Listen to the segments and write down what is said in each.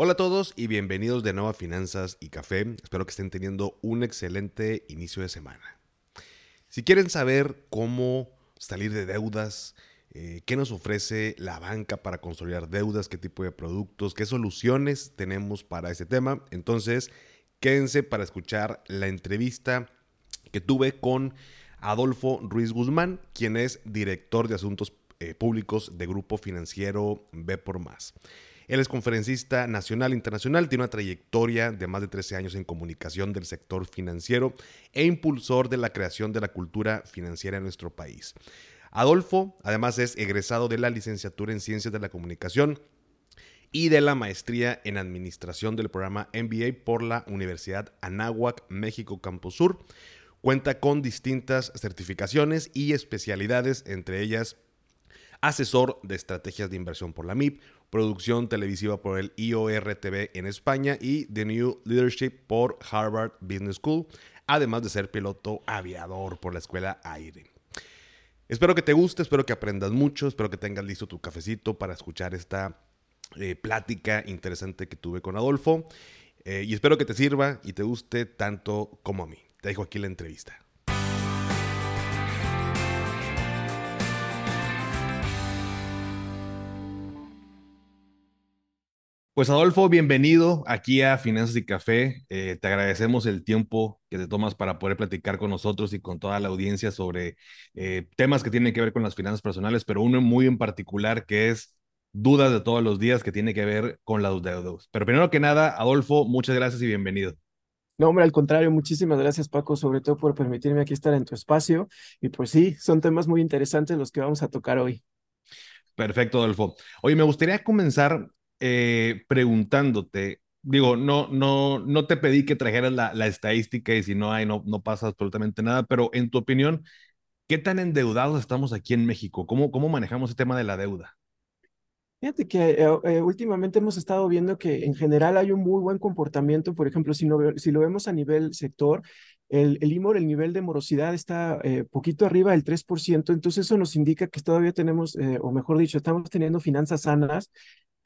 Hola a todos y bienvenidos de nuevo a Finanzas y Café. Espero que estén teniendo un excelente inicio de semana. Si quieren saber cómo salir de deudas, eh, qué nos ofrece la banca para consolidar deudas, qué tipo de productos, qué soluciones tenemos para ese tema, entonces quédense para escuchar la entrevista que tuve con Adolfo Ruiz Guzmán, quien es director de Asuntos eh, Públicos de Grupo Financiero B por Más. Él es conferencista nacional e internacional, tiene una trayectoria de más de 13 años en comunicación del sector financiero e impulsor de la creación de la cultura financiera en nuestro país. Adolfo, además, es egresado de la licenciatura en Ciencias de la Comunicación y de la maestría en Administración del programa MBA por la Universidad Anáhuac, México Campus Sur. Cuenta con distintas certificaciones y especialidades, entre ellas asesor de estrategias de inversión por la MIP, producción televisiva por el IORTV en España y The New Leadership por Harvard Business School, además de ser piloto aviador por la Escuela Aire. Espero que te guste, espero que aprendas mucho, espero que tengas listo tu cafecito para escuchar esta eh, plática interesante que tuve con Adolfo eh, y espero que te sirva y te guste tanto como a mí. Te dejo aquí la entrevista. Pues Adolfo, bienvenido aquí a Finanzas y Café. Eh, te agradecemos el tiempo que te tomas para poder platicar con nosotros y con toda la audiencia sobre eh, temas que tienen que ver con las finanzas personales, pero uno muy en particular que es dudas de todos los días que tiene que ver con la deudas. Pero primero que nada, Adolfo, muchas gracias y bienvenido. No, hombre, al contrario, muchísimas gracias Paco, sobre todo por permitirme aquí estar en tu espacio. Y pues sí, son temas muy interesantes los que vamos a tocar hoy. Perfecto, Adolfo. Oye, me gustaría comenzar eh, preguntándote, digo, no, no, no te pedí que trajeras la, la, estadística y si no hay, no, no pasa absolutamente nada, pero en tu opinión, ¿qué tan endeudados estamos aquí en México? ¿Cómo, cómo manejamos el tema de la deuda? Fíjate que eh, eh, últimamente hemos estado viendo que en general hay un muy buen comportamiento, por ejemplo, si, no, si lo vemos a nivel sector, el, el IMOR, el nivel de morosidad está eh, poquito arriba del 3%, entonces eso nos indica que todavía tenemos, o mejor dicho, estamos teniendo finanzas sanas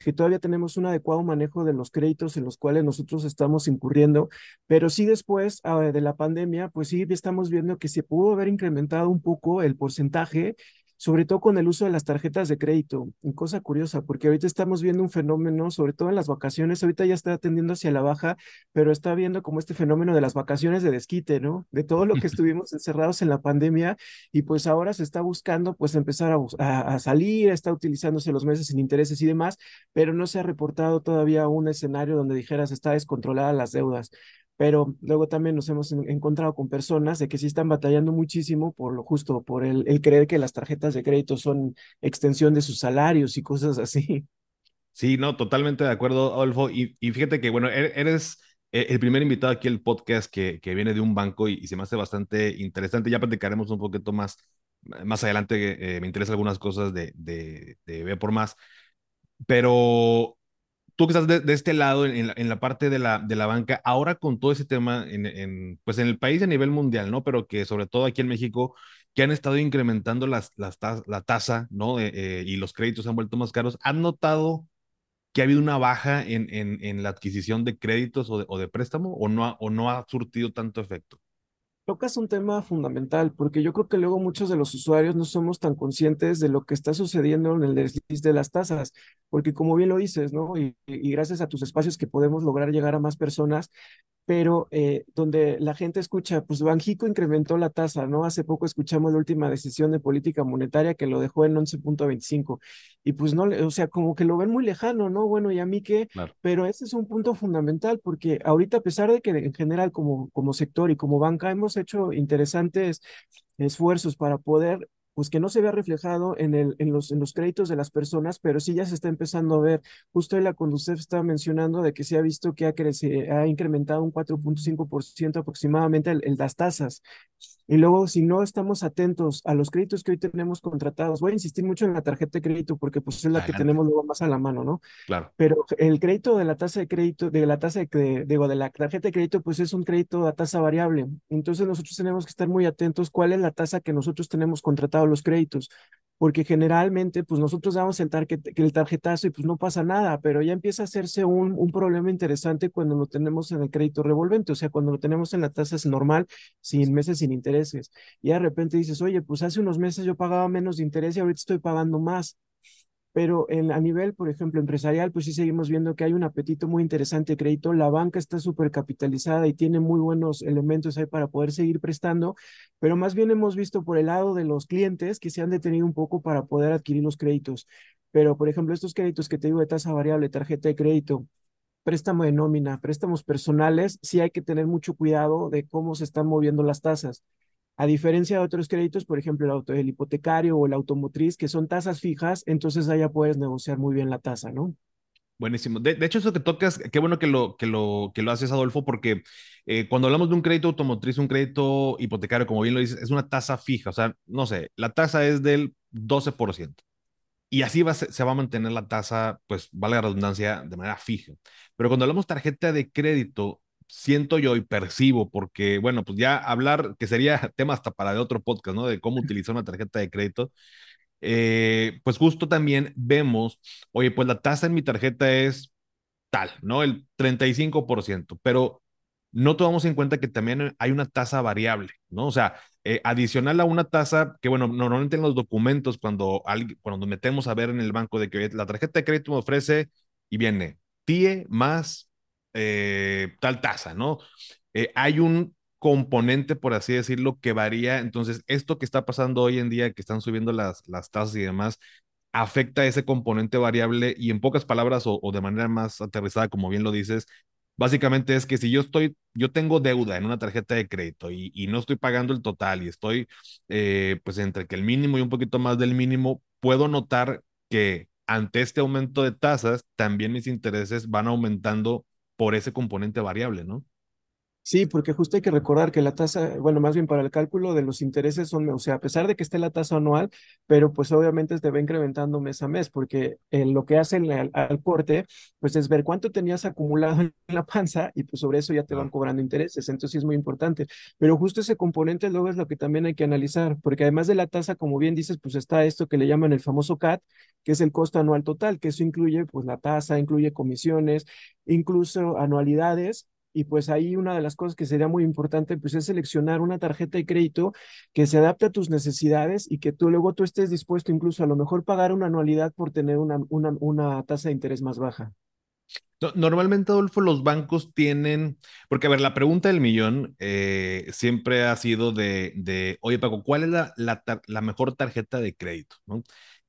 que todavía tenemos un adecuado manejo de los créditos en los cuales nosotros estamos incurriendo, pero sí después ah, de la pandemia, pues sí estamos viendo que se pudo haber incrementado un poco el porcentaje sobre todo con el uso de las tarjetas de crédito. Y cosa curiosa, porque ahorita estamos viendo un fenómeno, sobre todo en las vacaciones, ahorita ya está tendiendo hacia la baja, pero está viendo como este fenómeno de las vacaciones de desquite, ¿no? De todo lo que estuvimos encerrados en la pandemia y pues ahora se está buscando pues empezar a, a, salir, está utilizándose los meses sin intereses y demás, pero no se ha reportado todavía un escenario donde dijeras está descontrolada las deudas pero luego también nos hemos encontrado con personas de que sí están batallando muchísimo por lo justo, por el, el, creer que las tarjetas de crédito son extensión de sus salarios y cosas así. Sí, no, totalmente de acuerdo, Adolfo. Y, y fíjate que, bueno, e-, eres eh, el primer invitado aquí al podcast que, que viene de un banco y, se me hace bastante interesante. Ya platicaremos un poquito más, más adelante, eh, me interesan algunas cosas de, de, de B por más. Pero tú que estás de, este lado, en la, en la, parte de la, de la banca, ahora con todo ese tema, en, en, pues en el país a nivel mundial, ¿no? Pero que sobre todo aquí en México, que han estado incrementando las, las la tasa, ¿no? Eh, eh, y los créditos han vuelto más caros, ¿han notado que ha habido una baja en, en, en la adquisición de créditos o de, o de préstamo o no, ha, o no ha surtido tanto efecto? Tocas un tema fundamental, porque yo creo que luego muchos de los usuarios no somos tan conscientes de lo que está sucediendo en el desliz de las tasas, porque como bien lo dices, ¿no? Y, y, gracias a tus espacios que podemos lograr llegar a más personas, pero eh, donde la gente escucha, pues Banjico incrementó la tasa, ¿no? Hace poco escuchamos la última decisión de política monetaria que lo dejó en 11.25 y pues no, o sea, como que lo ven muy lejano, ¿no? Bueno, y a mí qué, pero ese es un punto fundamental porque ahorita a pesar de que en general como, como sector y como banca hemos hecho interesantes esfuerzos para poder pues que no se vea reflejado en, el, en, los, en los créditos de las personas, pero sí ya se está empezando a ver. Justo la conducción estaba mencionando de que se ha visto que ha, ha incrementado un 4.5% aproximadamente el, las tasas. Y luego, si no estamos atentos a los créditos que hoy tenemos contratados, voy a insistir mucho en la tarjeta de crédito porque pues es la que tenemos luego más a la mano, ¿no? Claro. Pero el crédito de la tasa de crédito, de la tasa de, digo, de la tarjeta de crédito, pues es un crédito a tasa variable. Entonces nosotros tenemos que estar muy atentos cuál es la tasa que nosotros tenemos contratado los créditos porque generalmente pues nosotros damos el, el tarjetazo y pues no pasa nada, pero ya empieza a hacerse un, un problema interesante cuando lo tenemos en el crédito revolvente, o sea, cuando lo tenemos en la tasa normal, sin meses sin intereses. Y de repente dices, oye, pues hace unos meses yo pagaba menos de interés y ahorita estoy pagando más pero en, a nivel, por ejemplo, empresarial, pues sí seguimos viendo que hay un apetito muy interesante de crédito. La banca está súper capitalizada y tiene muy buenos elementos ahí para poder seguir prestando, pero más bien hemos visto por el lado de los clientes que se han detenido un poco para poder adquirir los créditos. Pero, por ejemplo, estos créditos que te digo de tasa variable, tarjeta de crédito, préstamo de nómina, préstamos personales, sí hay que tener mucho cuidado de cómo se están moviendo las tasas. A diferencia de otros créditos, por ejemplo, el, auto, el hipotecario o el automotriz, que son tasas fijas, entonces allá puedes negociar muy bien la tasa, ¿no? Buenísimo. De, hecho, eso que tocas, qué bueno que lo, que lo, que lo haces, Adolfo, porque eh, cuando hablamos de un crédito automotriz, un crédito hipotecario, como bien lo dices, es una tasa fija. O sea, no sé, la tasa es del 12%. Y así se va a mantener la tasa, pues, vale la redundancia, de manera fija. Pero cuando hablamos tarjeta de crédito, siento yo y percibo, porque, bueno, pues ya hablar, que sería tema hasta para de otro podcast, ¿no? De cómo utilizar una tarjeta de crédito. Eh, pues justo también vemos, oye, pues la tasa en mi tarjeta es tal, ¿no? El 35%, pero no tomamos en cuenta que también hay una tasa variable, ¿no? O sea, eh, adicional a una tasa que, bueno, normalmente en los documentos, cuando, cuando metemos a ver en el banco de que la tarjeta de crédito me ofrece y viene TIE más eh, tal tasa, ¿no? Eh, hay un componente, por así decirlo, que varía. Entonces, esto que está pasando hoy en día, que están subiendo las, las tasas y demás, afecta ese componente variable y en pocas palabras o, de manera más aterrizada, como bien lo dices, básicamente es que si yo estoy, yo tengo deuda en una tarjeta de crédito y, no estoy pagando el total y estoy eh, pues entre que el mínimo y un poquito más del mínimo, puedo notar que ante este aumento de tasas, también mis intereses van aumentando por ese componente variable, ¿no? Sí, porque justo hay que recordar que la tasa, bueno, más bien para el cálculo de los intereses son, o sea, a pesar de que esté la tasa anual, pero pues obviamente se va incrementando mes a mes, porque eh, lo que hacen al, al, corte, pues es ver cuánto tenías acumulado en la panza y pues sobre eso ya te van cobrando intereses, entonces es muy importante. Pero justo ese componente luego es lo que también hay que analizar, porque además de la tasa, como bien dices, pues está esto que le llaman el famoso CAT, que es el costo anual total, que eso incluye pues la tasa, incluye comisiones, incluso anualidades y pues ahí una de las cosas que sería muy importante pues es seleccionar una tarjeta de crédito que se adapte a tus necesidades y que tú luego tú estés dispuesto incluso a lo mejor pagar una anualidad por tener una, una, una tasa de interés más baja. Normalmente, Adolfo, los bancos tienen, porque a ver, la pregunta del millón eh, siempre ha sido de, de, oye Paco, ¿cuál es la, la, mejor tarjeta de crédito? ¿no?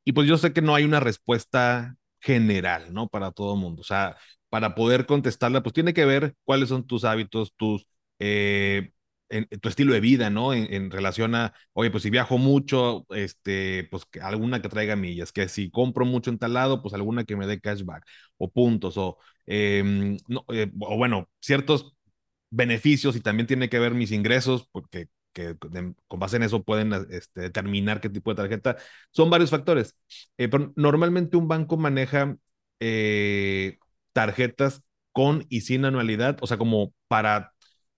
Y pues yo sé que no hay una respuesta general, ¿no? Para todo el mundo. O sea, para poder contestarla, pues tiene que ver cuáles son tus hábitos, tus, eh, tu estilo de vida, ¿no? En, relación a, oye, pues si viajo mucho, este, pues alguna que traiga millas, que si compro mucho en tal lado, pues alguna que me dé cashback o puntos, o, em, no, eh, o bueno, ciertos beneficios y también tiene que ver mis ingresos, porque que con base en eso pueden este, determinar qué tipo de tarjeta. Son varios factores. Eh, pero normalmente un banco maneja eh, tarjetas con y sin anualidad, o sea, como para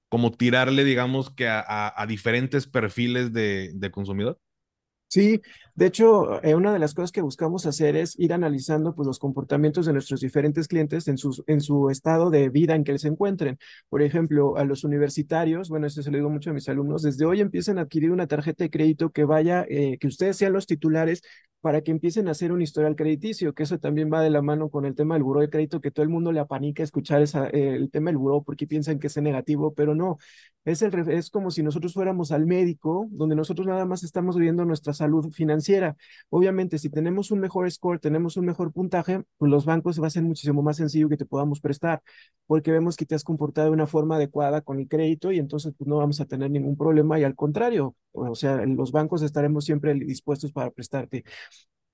como tirarle, digamos, que a, diferentes perfiles de, consumidor? Sí, De hecho, eh, una de las cosas que buscamos hacer es ir analizando pues, los comportamientos de nuestros diferentes clientes en, sus, en su estado de vida en que se encuentren. Por ejemplo, a los universitarios, bueno, esto se lo digo mucho a mis alumnos, desde hoy empiecen a adquirir una tarjeta de crédito que vaya, eh, que ustedes sean los titulares para que empiecen a hacer un historial crediticio, que eso también va de la mano con el tema del buró de crédito, que todo el mundo le apanica escuchar esa, el tema del buró porque piensan que es negativo, pero no, es, el, es como si nosotros fuéramos al médico, donde nosotros nada más estamos viendo nuestra salud financiera. Obviamente, si tenemos un mejor score, tenemos un mejor puntaje, pues los bancos va a ser muchísimo más sencillo que te podamos prestar, porque vemos que te has comportado de una forma adecuada con el crédito y entonces pues no vamos a tener ningún problema y al contrario, o sea, los bancos estaremos siempre dispuestos para prestarte.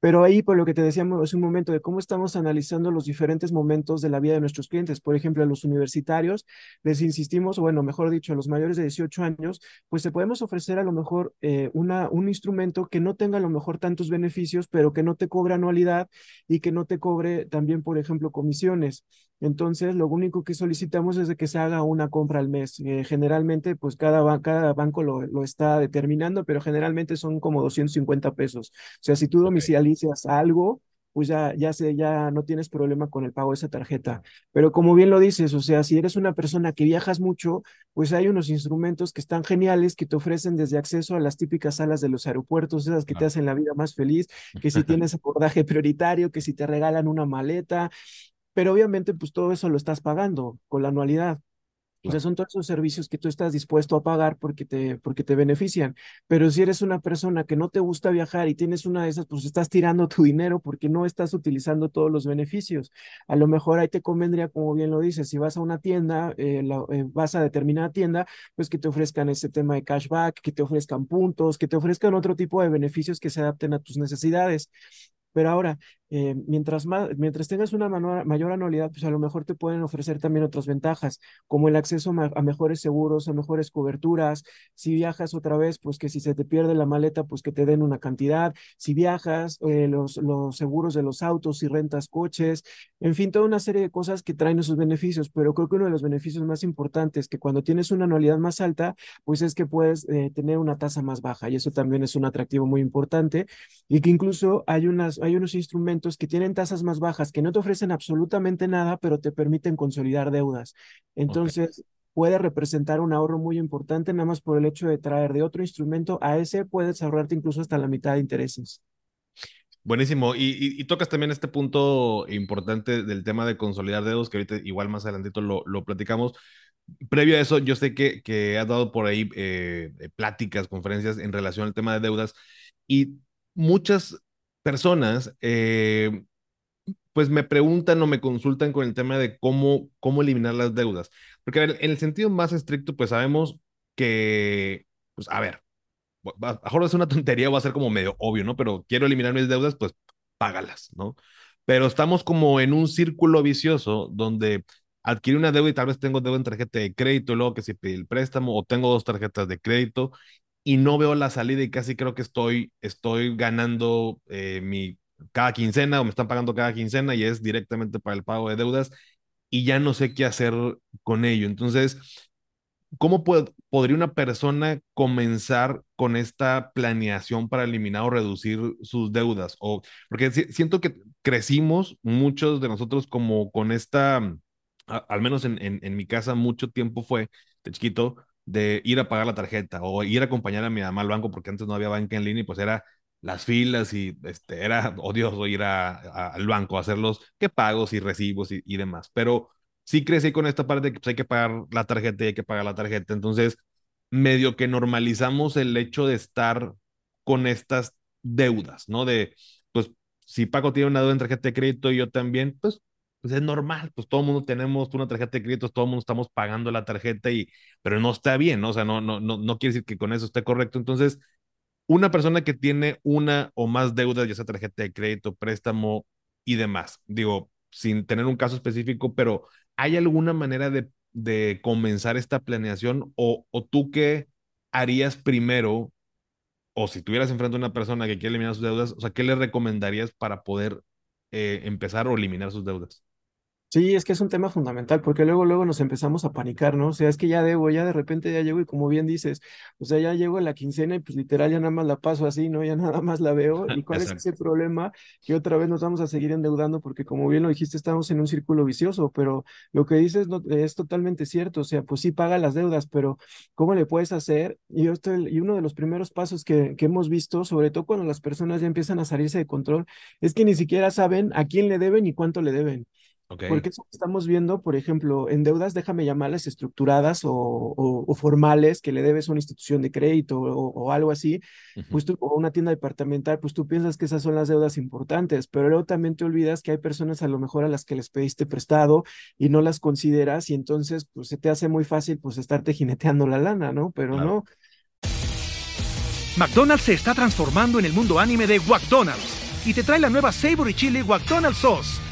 Pero ahí, por lo que te decíamos hace un momento, de cómo estamos analizando los diferentes momentos de la vida de nuestros clientes. Por ejemplo, a los universitarios, les insistimos, o bueno, mejor dicho, a los mayores de 18 años, pues te podemos ofrecer a lo mejor eh, una, un instrumento que no tenga a lo mejor tantos beneficios, pero que no te cobre anualidad y que no te cobre también, por ejemplo, comisiones. Entonces, lo único que solicitamos es de que se haga una compra al mes. Eh, generalmente, pues cada, cada banco lo, lo, está determinando, pero generalmente son como 250 pesos. O sea, si tú domicilias algo, pues ya, ya, se, ya no tienes problema con el pago de esa tarjeta. Pero como bien lo dices, o sea, si eres una persona que viajas mucho, pues hay unos instrumentos que están geniales que te ofrecen desde acceso a las típicas salas de los aeropuertos, esas que te hacen la vida más feliz, que si tienes abordaje prioritario, que si te regalan una maleta, pero obviamente pues todo eso lo estás pagando con la anualidad. O sea, son todos esos servicios que tú estás dispuesto a pagar porque te, porque te benefician. Pero si eres una persona que no te gusta viajar y tienes una de esas, pues estás tirando tu dinero porque no estás utilizando todos los beneficios. A lo mejor ahí te convendría, como bien lo dices, si vas a una tienda, eh, eh, vas a determinada tienda, pues que te ofrezcan ese tema de cashback, que te ofrezcan puntos, que te ofrezcan otro tipo de beneficios que se adapten a tus necesidades. Pero ahora, eh, mientras, más, mientras tengas una mayor anualidad, pues a lo mejor te pueden ofrecer también otras ventajas, como el acceso a mejores seguros, a mejores coberturas. Si viajas otra vez, pues que si se te pierde la maleta, pues que te den una cantidad. Si viajas, eh, los, los seguros de los autos, si rentas coches, en fin, toda una serie de cosas que traen esos beneficios. Pero creo que uno de los beneficios más importantes que cuando tienes una anualidad más alta, pues es que puedes eh, tener una tasa más baja y eso también es un atractivo muy importante y que incluso hay, unas, hay unos instrumentos que tienen tasas más bajas, que no te ofrecen absolutamente nada, pero te permiten consolidar deudas. Entonces, puede representar un ahorro muy importante, nada más por el hecho de traer de otro instrumento a ese, puedes ahorrarte incluso hasta la mitad de intereses. Buenísimo. Y, tocas también este punto importante del tema de consolidar deudas, que ahorita igual más adelantito lo, lo platicamos. Previo a eso, yo sé que, que has dado por ahí eh, pláticas, conferencias en relación al tema de deudas y muchas personas, eh, pues me preguntan o me consultan con el tema de cómo, cómo eliminar las deudas. Porque, a ver, en el sentido más estricto, pues sabemos que, pues, a ver, a mejor es una tontería, va a ser como medio obvio, ¿no? Pero quiero eliminar mis deudas, pues págalas, ¿no? Pero estamos como en un círculo vicioso donde adquirí una deuda y tal vez tengo deuda en tarjeta de crédito, luego que si pedí el préstamo, o tengo dos tarjetas de crédito y no veo la salida y casi creo que estoy, estoy ganando eh, mi cada quincena o me están pagando cada quincena y es directamente para el pago de deudas y ya no sé qué hacer con ello. Entonces, ¿cómo podría una persona comenzar con esta planeación para eliminar o reducir sus deudas? O, porque siento que crecimos muchos de nosotros como con esta, al menos en, en, en mi casa, mucho tiempo fue de chiquito de ir a pagar la tarjeta o ir a acompañar a mi mamá al banco porque antes no había banca en línea y pues era las filas y este, era odioso ir a, al banco a hacer los que pagos y recibos y, y, demás. Pero sí crecí con esta parte de que pues, hay que pagar la tarjeta y hay que pagar la tarjeta. Entonces, medio que normalizamos el hecho de estar con estas deudas, ¿no? De, pues, si Paco tiene una deuda en tarjeta de crédito y yo también, pues pues es normal, pues todo el mundo tenemos una tarjeta de crédito, todo el mundo estamos pagando la tarjeta y, pero no está bien, ¿no? O sea, no, no, no, no quiere decir que con eso esté correcto. Entonces, una persona que tiene una o más deudas, ya sea tarjeta de crédito, préstamo y demás, digo, sin tener un caso específico, pero ¿hay alguna manera de, de comenzar esta planeación o, o tú qué harías primero? O si tuvieras enfrente a una persona que quiere eliminar sus deudas, o sea, ¿qué le recomendarías para poder eh, empezar o eliminar sus deudas? Sí, es que es un tema fundamental, porque luego, luego nos empezamos a panicar, ¿no? O sea, es que ya debo, ya de repente ya llego y como bien dices, o sea, ya llego a la quincena y pues literal ya nada más la paso así, ¿no? Ya nada más la veo. ¿Y cuál es ese problema? Que otra vez nos vamos a seguir endeudando, porque como bien lo dijiste, estamos en un círculo vicioso, pero lo que dices no, es totalmente cierto, o sea, pues sí paga las deudas, pero ¿cómo le puedes hacer? Y, esto, y uno de los primeros pasos que, que hemos visto, sobre todo cuando las personas ya empiezan a salirse de control, es que ni siquiera saben a quién le deben y cuánto le deben. Porque eso estamos viendo, por ejemplo, en deudas, déjame llamarlas estructuradas o, formales, que le debes a una institución de crédito o, algo así, pues tú, o una tienda departamental, pues tú piensas que esas son las deudas importantes, pero luego también te olvidas que hay personas a lo mejor a las que les pediste prestado y no las consideras y entonces pues se te hace muy fácil pues estarte jineteando la lana, ¿no? Pero no. McDonald's se está transformando en el mundo anime de McDonald's y te trae la nueva Savory Chili McDonald's Sauce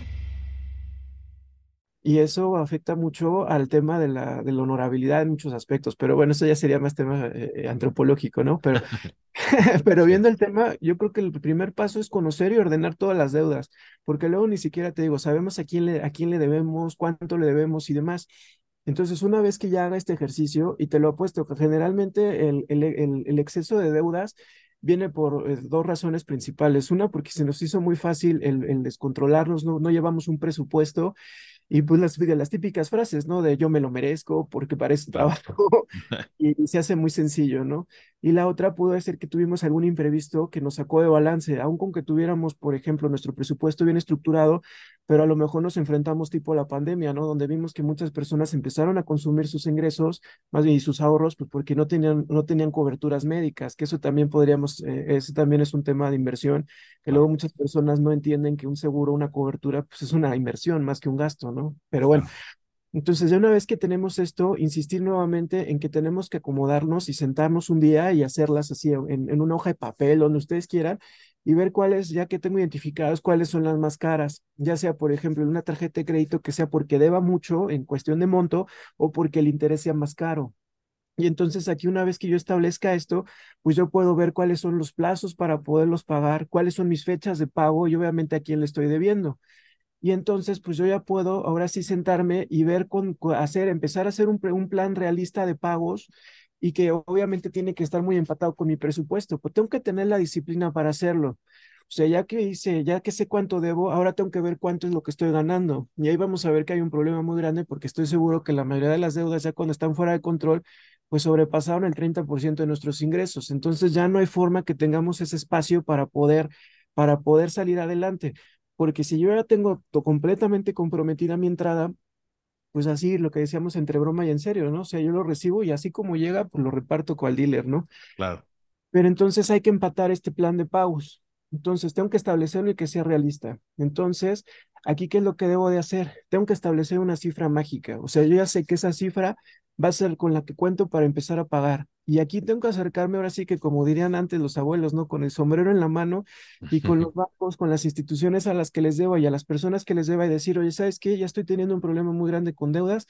Y eso afecta mucho al tema de la, de la honorabilidad en muchos aspectos, pero bueno, eso ya sería más tema eh, eh, antropológico, ¿no? Pero, pero viendo el tema, yo creo que el primer paso es conocer y ordenar todas las deudas, porque luego ni siquiera te digo, sabemos a quién le, a quién le debemos, cuánto le debemos y demás. Entonces, una vez que ya haga este ejercicio, y te lo apuesto, que generalmente el, el, el, exceso de deudas viene por eh, dos razones principales. Una, porque se nos hizo muy fácil el, descontrolarnos, no, no llevamos un presupuesto y pues las, las típicas frases, ¿no? De yo me lo merezco porque parece trabajo y, se hace muy sencillo, ¿no? Y la otra pudo ser que tuvimos algún imprevisto que nos sacó de balance, aun con que tuviéramos, por ejemplo, nuestro presupuesto bien estructurado, pero a lo mejor nos enfrentamos tipo a la pandemia, ¿no? Donde vimos que muchas personas empezaron a consumir sus ingresos, más bien y sus ahorros, pues porque no tenían, no tenían coberturas médicas, que eso también podríamos, eh, ese también es un tema de inversión, que luego muchas personas no entienden que un seguro, una cobertura, pues es una inversión más que un gasto, ¿no? Pero bueno, entonces, ya una vez que tenemos esto, insistir nuevamente en que tenemos que acomodarnos y sentarnos un día y hacerlas así en, en, una hoja de papel, donde ustedes quieran, y ver cuáles, ya que tengo identificadas, cuáles son las más caras, ya sea, por ejemplo, una tarjeta de crédito que sea porque deba mucho en cuestión de monto o porque el interés sea más caro. Y entonces aquí una vez que yo establezca esto, pues yo puedo ver cuáles son los plazos para poderlos pagar, cuáles son mis fechas de pago y obviamente a quién le estoy debiendo. Y entonces, pues yo ya puedo ahora sí sentarme y ver con, hacer, empezar a hacer un, un plan realista de pagos y que obviamente tiene que estar muy empatado con mi presupuesto, pues tengo que tener la disciplina para hacerlo. O sea, ya que hice, ya que sé cuánto debo, ahora tengo que ver cuánto es lo que estoy ganando. Y ahí vamos a ver que hay un problema muy grande porque estoy seguro que la mayoría de las deudas ya cuando están fuera de control, pues sobrepasaron el 30% de nuestros ingresos. Entonces ya no hay forma que tengamos ese espacio para poder, para poder salir adelante porque si yo ya tengo completamente comprometida mi entrada, pues así lo que decíamos entre broma y en serio, ¿no? O sea, yo lo recibo y así como llega, pues lo reparto con el dealer, ¿no? Claro. Pero entonces hay que empatar este plan de pagos. Entonces tengo que establecerlo y que sea realista. Entonces, aquí, ¿qué es lo que debo de hacer? Tengo que establecer una cifra mágica. O sea, yo ya sé que esa cifra va a ser con la que cuento para empezar a pagar. Y aquí tengo que acercarme ahora sí que, como dirían antes los abuelos, ¿no? Con el sombrero en la mano y con los bancos, con las instituciones a las que les debo y a las personas que les deba y decir, oye, ¿sabes qué? Ya estoy teniendo un problema muy grande con deudas,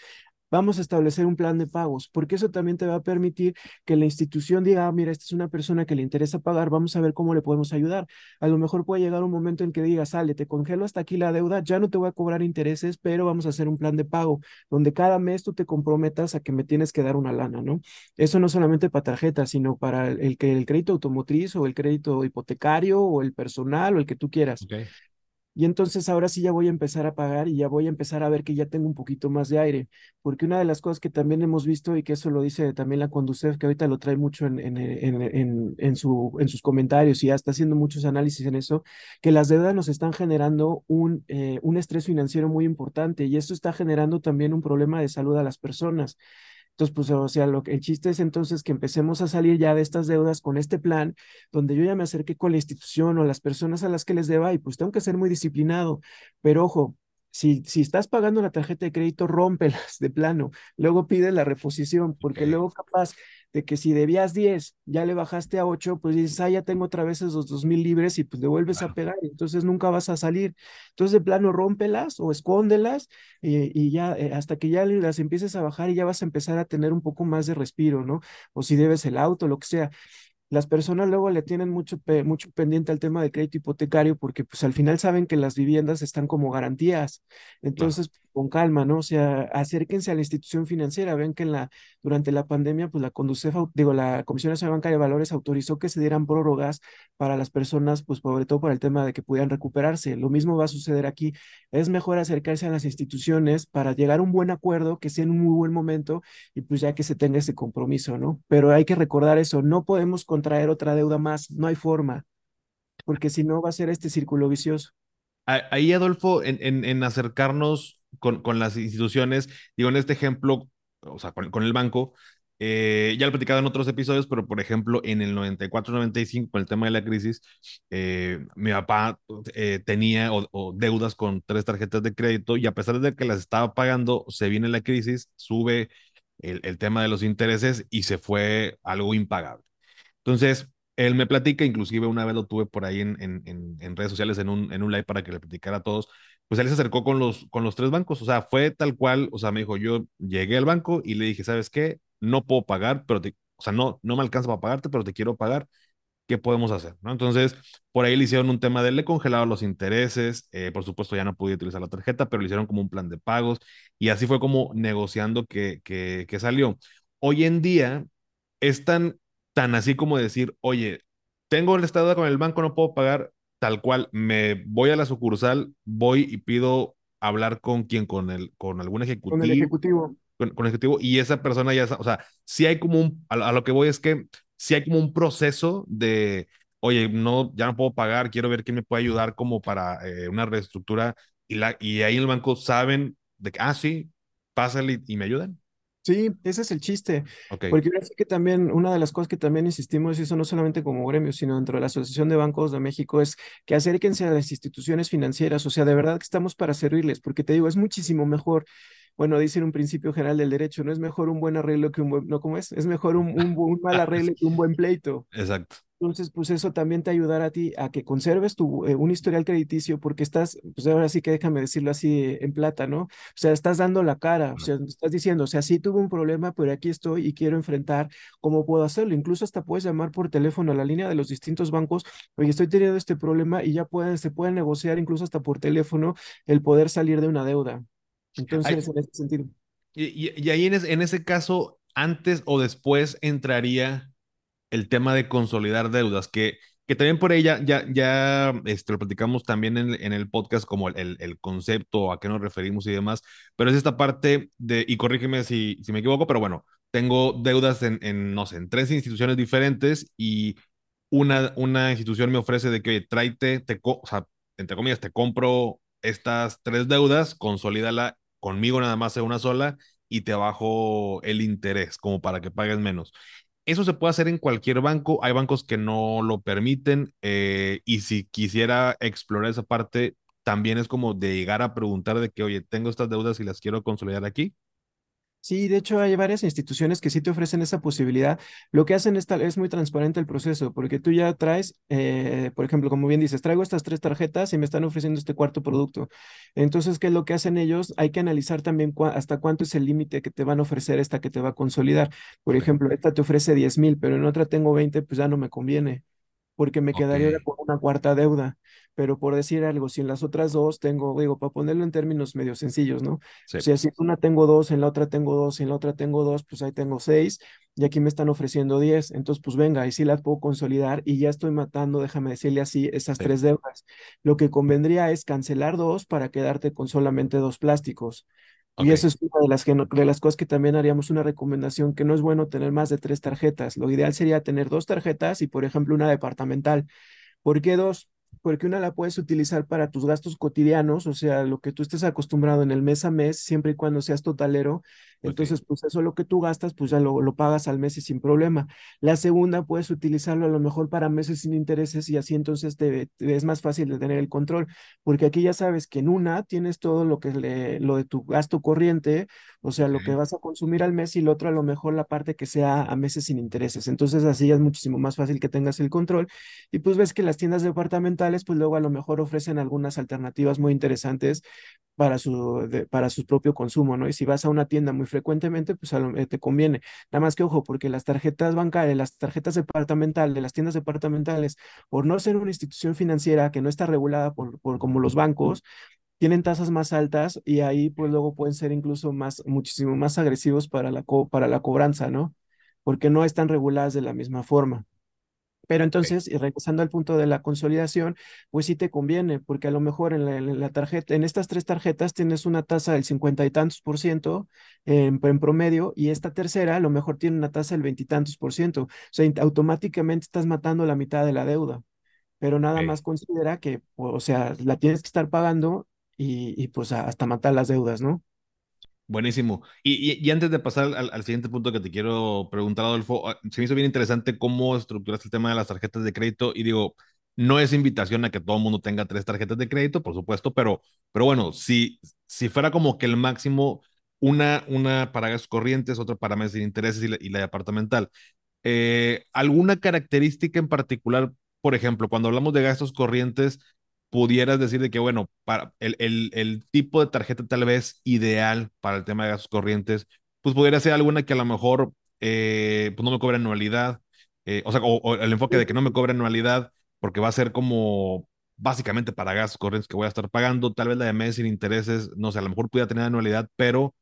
vamos a establecer un plan de pagos, porque eso también te va a permitir que la institución diga, ah, mira, esta es una persona que le interesa pagar, vamos a ver cómo le podemos ayudar. A lo mejor puede llegar un momento en que diga, sale, te congelo hasta aquí la deuda, ya no te voy a cobrar intereses, pero vamos a hacer un plan de pago, donde cada mes tú te comprometas a que me tienes que dar una lana, ¿no? Eso no solamente para tarjetas, sino para el, que el crédito automotriz o el crédito hipotecario o el personal o el que tú quieras. Y entonces ahora sí ya voy a empezar a pagar y ya voy a empezar a ver que ya tengo un poquito más de aire, porque una de las cosas que también hemos visto y que eso lo dice también la Conducef, que ahorita lo trae mucho en, en, en, en, su, en sus comentarios y ya está haciendo muchos análisis en eso, que las deudas nos están generando un, eh, un estrés financiero muy importante y esto está generando también un problema de salud a las personas. Entonces, pues, o sea, lo que, el chiste es entonces que empecemos a salir ya de estas deudas con este plan, donde yo ya me acerqué con la institución o las personas a las que les deba y pues tengo que ser muy disciplinado. Pero ojo, si, si estás pagando la tarjeta de crédito, rómpelas de plano. Luego pide la reposición, porque luego capaz de que si debías 10, ya le bajaste a 8, pues dices, ah, ya tengo otra vez esos 2 mil libres y pues le vuelves a pegar, entonces nunca vas a salir. Entonces, de plano, rómpelas o escóndelas y, y ya eh, hasta que ya las empieces a bajar y ya vas a empezar a tener un poco más de respiro, ¿no? O si debes el auto, lo que sea las personas luego le tienen mucho, mucho pendiente al tema de crédito hipotecario porque pues al final saben que las viviendas están como garantías. Entonces, con calma, ¿no? O sea, acérquense a la institución financiera. Ven que durante la pandemia, pues la Conducef, digo, la Comisión Nacional Bancaria de Valores autorizó que se dieran prórrogas para las personas, pues sobre todo por el tema de que pudieran recuperarse. Lo mismo va a suceder aquí. Es mejor acercarse a las instituciones para llegar a un buen acuerdo, que sea en un muy buen momento y pues ya que se tenga ese compromiso, ¿no? Pero hay que recordar eso, no podemos contraer otra deuda más, no hay forma, porque si no va a ser este círculo vicioso. Ahí, Adolfo, en, en acercarnos con, con, las instituciones, digo, en este ejemplo, o sea, con, el banco, eh, ya lo he platicado en otros episodios, pero por ejemplo, en el 94-95, con el tema de la crisis, eh, mi papá eh, tenía o, deudas con tres tarjetas de crédito y a pesar de que las estaba pagando, se viene la crisis, sube el, el tema de los intereses y se fue algo impagable. Entonces, él me platica, inclusive una vez lo tuve por ahí en, en, en redes sociales, en un, en un live para que le platicara a todos, pues él se acercó con los, con los tres bancos, o sea, fue tal cual, o sea, me dijo, yo llegué al banco y le dije, ¿sabes qué? No puedo pagar, pero te, o sea, no, no me alcanza para pagarte, pero te quiero pagar, ¿qué podemos hacer? ¿no? Entonces, por ahí le hicieron un tema de le congelaron los intereses, eh, por supuesto ya no podía utilizar la tarjeta, pero le hicieron como un plan de pagos y así fue como negociando que, que, que salió. Hoy en día es tan, tan así como decir, oye, tengo el estado con el banco, no puedo pagar, tal cual, me voy a la sucursal, voy y pido hablar con quien, con el, con algún ejecutivo. Con el ejecutivo. Con, el ejecutivo, y esa persona ya, o sea, si hay como un, a, lo que voy es que si hay como un proceso de, oye, no, ya no puedo pagar, quiero ver quién me puede ayudar como para eh, una reestructura, y, la, y ahí en el banco saben de que, ah, sí, pásale y me ayudan. Sí, ese es el chiste. Porque que también una de las cosas que también insistimos, y eso no solamente como gremio, sino dentro de la Asociación de Bancos de México, es que acérquense a las instituciones financieras. O sea, de verdad que estamos para servirles, porque te digo, es muchísimo mejor. Bueno, dicen un principio general del derecho, no es mejor un buen arreglo que un buen, no, ¿cómo es? Es mejor un, un, un mal arreglo que un buen pleito. Exacto. Entonces, pues eso también te ayudará a ti a que conserves tu, eh, un historial crediticio porque estás, pues ahora sí que déjame decirlo así en plata, ¿no? O sea, estás dando la cara, o sea, estás diciendo, o sea, sí tuve un problema, pero aquí estoy y quiero enfrentar cómo puedo hacerlo. Incluso hasta puedes llamar por teléfono a la línea de los distintos bancos, oye, estoy teniendo este problema y ya pueden, se pueden negociar incluso hasta por teléfono el poder salir de una deuda. Entonces, en ese sentido. Y, y, ahí en, en ese caso, antes o después entraría el tema de consolidar deudas, que, que también por ella ya, ya este, lo platicamos también en, en el podcast como el, el, concepto, a qué nos referimos y demás, pero es esta parte de, y corrígeme si, si me equivoco, pero bueno, tengo deudas en, en, no sé, en tres instituciones diferentes y una, una institución me ofrece de que, oye, tráete, te, o sea, entre comillas, te compro estas tres deudas, consolídala conmigo nada más en una sola y te bajo el interés como para que pagues menos. Eso se puede hacer en cualquier banco. Hay bancos que no lo permiten eh, y si quisiera explorar esa parte, también es como de llegar a preguntar de que, oye, tengo estas deudas y las quiero consolidar aquí. Sí, de hecho hay varias instituciones que sí te ofrecen esa posibilidad. Lo que hacen es, es muy transparente el proceso, porque tú ya traes, eh, por ejemplo, como bien dices, traigo estas tres tarjetas y me están ofreciendo este cuarto producto. Entonces, ¿qué es lo que hacen ellos? Hay que analizar también hasta cuánto es el límite que te van a ofrecer esta que te va a consolidar. Por ejemplo, esta te ofrece 10 mil, pero en otra tengo 20, pues ya no me conviene porque me quedaría con una cuarta deuda. Pero por decir algo, si en las otras dos tengo, digo, para ponerlo en términos medio sencillos, ¿no? O sea, si en una tengo dos, en la otra tengo dos, en la otra tengo dos, pues ahí tengo seis, y aquí me están ofreciendo diez. Entonces, pues venga, ahí sí las puedo consolidar y ya estoy matando, déjame decirle así, esas tres deudas. Lo que convendría es cancelar dos para quedarte con solamente dos plásticos. Y eso es una de las, que de las cosas que también haríamos una recomendación, que no es bueno tener más de tres tarjetas. Lo ideal sería tener dos tarjetas y, por ejemplo, una departamental. ¿Por qué dos? Porque una la puedes utilizar para tus gastos cotidianos, o sea, lo que tú estés acostumbrado en el mes a mes, siempre y cuando seas totalero, Entonces, pues eso lo que tú gastas, pues ya lo, lo pagas al mes y sin problema. La segunda, puedes utilizarlo a lo mejor para meses sin intereses y así entonces te, es más fácil de tener el control, porque aquí ya sabes que en una tienes todo lo que le, lo de tu gasto corriente, o sea, lo que vas a consumir al mes y el otro a lo mejor la parte que sea a meses sin intereses. Entonces así ya es muchísimo más fácil que tengas el control y pues ves que las tiendas departamentales pues luego a lo mejor ofrecen algunas alternativas muy interesantes para su, para su propio consumo, ¿no? Y si vas a una tienda muy frecuentemente, pues eh, te conviene. Nada más que ojo, porque las tarjetas bancarias, las tarjetas departamentales, de las tiendas departamentales, por no ser una institución financiera que no está regulada por, por como los bancos, tienen tasas más altas y ahí pues luego pueden ser incluso más, muchísimo más agresivos para la, para la cobranza, ¿no? Porque no están reguladas de la misma forma. Pero entonces, y regresando al punto de la consolidación, pues sí te conviene, porque a lo mejor en la, tarjeta, en estas tres tarjetas tienes una tasa del cincuenta y tantos por ciento en, promedio, y esta tercera a lo mejor tiene una tasa del veintitantos por ciento. O sea, automáticamente estás matando la mitad de la deuda. Pero nada más considera que, o sea, la tienes que estar pagando y, y pues hasta matar las deudas, ¿no? Buenísimo. Y, y, antes de pasar al, siguiente punto que te quiero preguntar, Adolfo, ah, se me hizo bien interesante cómo estructuraste el tema de las tarjetas de crédito y digo, no es invitación a que todo el mundo tenga tres tarjetas de crédito, por supuesto, pero, pero bueno, si, si fuera como que el máximo, una, una para gastos corrientes, otra para meses sin intereses y la, y la departamental, eh, ¿alguna característica en particular, por ejemplo, cuando hablamos de gastos corrientes, pudieras decir de que, bueno, para el, el, el, tipo de tarjeta tal vez ideal para el tema de gastos corrientes, pues pudiera ser alguna que a lo mejor eh, pues no me cobre anualidad, eh, o sea, o, el enfoque de que no me cobre anualidad, porque va a ser como básicamente para gastos corrientes que voy a estar pagando, tal vez la de mes sin intereses, no sé, a lo mejor pudiera tener anualidad, pero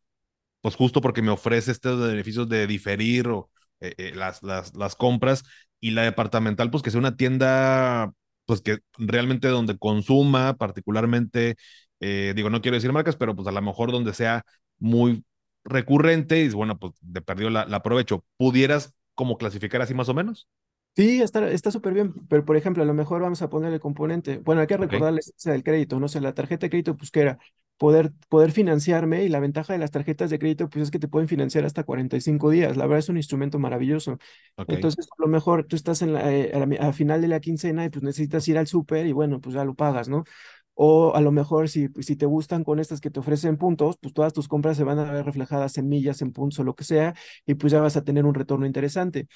pues justo porque me ofrece estos beneficios de diferir o eh, las, las, las compras y la departamental, pues que sea una tienda pues que realmente donde consuma, particularmente, eh, digo, no quiero decir marcas, pero pues a lo mejor donde sea muy recurrente y bueno, pues de perdido la, aprovecho. ¿Pudieras como clasificar así más o menos? Sí, está súper bien, pero por ejemplo, a lo mejor vamos a poner el componente, bueno, hay que recordarles el crédito, no sé, la tarjeta de crédito, pues que era poder, poder financiarme y la ventaja de las tarjetas de crédito pues es que te pueden financiar hasta 45 días. La verdad es un instrumento maravilloso. Entonces, a lo mejor tú estás en la, eh, a, final de la quincena y pues necesitas ir al súper y bueno, pues ya lo pagas, ¿no? O a lo mejor si, si te gustan con estas que te ofrecen puntos, pues todas tus compras se van a ver reflejadas en millas, en puntos o lo que sea, y pues ya vas a tener un retorno interesante.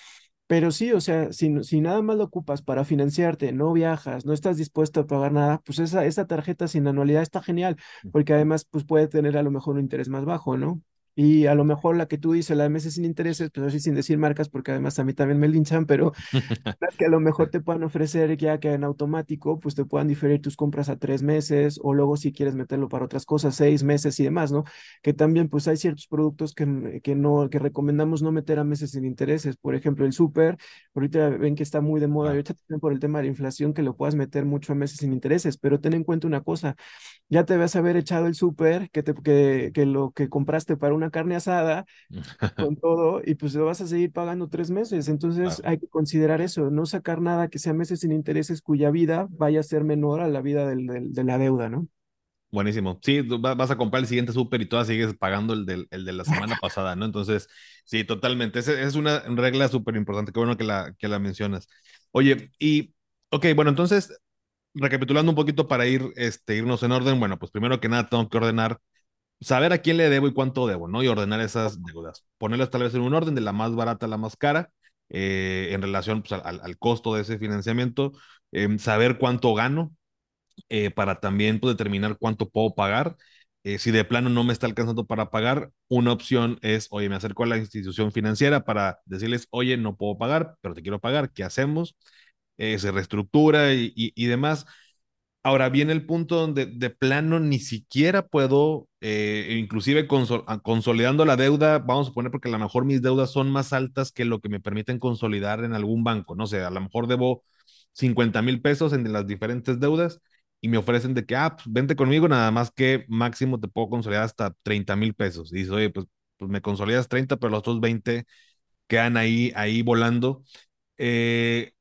Pero sí, o sea, si, si nada más lo ocupas para financiarte, no viajas, no estás dispuesto a pagar nada, pues esa, esa tarjeta sin anualidad está genial, porque además pues puede tener a lo mejor un interés más bajo, ¿no? Y a lo mejor la que tú dices, la de meses sin intereses, pues así sin decir marcas, porque además a mí también me linchan, pero que a lo mejor te puedan ofrecer ya que en automático, pues te puedan diferir tus compras a tres meses, o luego si quieres meterlo para otras cosas, seis meses y demás, ¿no? Que también pues hay ciertos productos que, que no, que recomendamos no meter a meses sin intereses. Por ejemplo, el súper, ahorita ven que está muy de moda, ahorita también por el tema de la inflación, que lo puedas meter mucho a meses sin intereses, pero ten en cuenta una cosa, ya te vas a haber echado el súper, que, te, que, que lo que compraste para una carne asada con todo y pues lo vas a seguir pagando tres meses. Entonces hay que considerar eso, no sacar nada que sea meses sin intereses cuya vida vaya a ser menor a la vida del, de la deuda, ¿no? Buenísimo. Sí, vas a comprar el siguiente súper y todavía sigues pagando el, del, el de la semana pasada, ¿no? Entonces, sí, totalmente. Esa es una regla súper importante. Qué bueno que la, que la mencionas. Oye, y, ok, bueno, entonces, recapitulando un poquito para ir, este, irnos en orden, bueno, pues primero que nada tengo que ordenar saber a quién le debo y cuánto debo, ¿no? Y ordenar esas deudas. Ponerlas tal vez en un orden de la más barata a la más cara, eh, en relación pues, al, costo de ese financiamiento, em, saber cuánto gano eh, para también pues, determinar cuánto puedo pagar. Eh, si de plano no me está alcanzando para pagar, una opción es, oye, me acerco a la institución financiera para decirles, oye, no puedo pagar, pero te quiero pagar, ¿qué hacemos? se reestructura y, y demás Ahora viene el punto donde de plano ni siquiera puedo, eh, inclusive ah, consolidando la deuda, vamos a poner porque a lo mejor mis deudas son más altas que lo que me permiten consolidar en algún banco. No sé, a lo mejor debo 50 mil pesos en las diferentes deudas y me ofrecen de que, ah, pues vente conmigo, nada más que máximo te puedo consolidar hasta 30 mil pesos. Y dices, oye, pues, pues me consolidas 30, pero los otros 20 quedan ahí, ahí volando. Eh,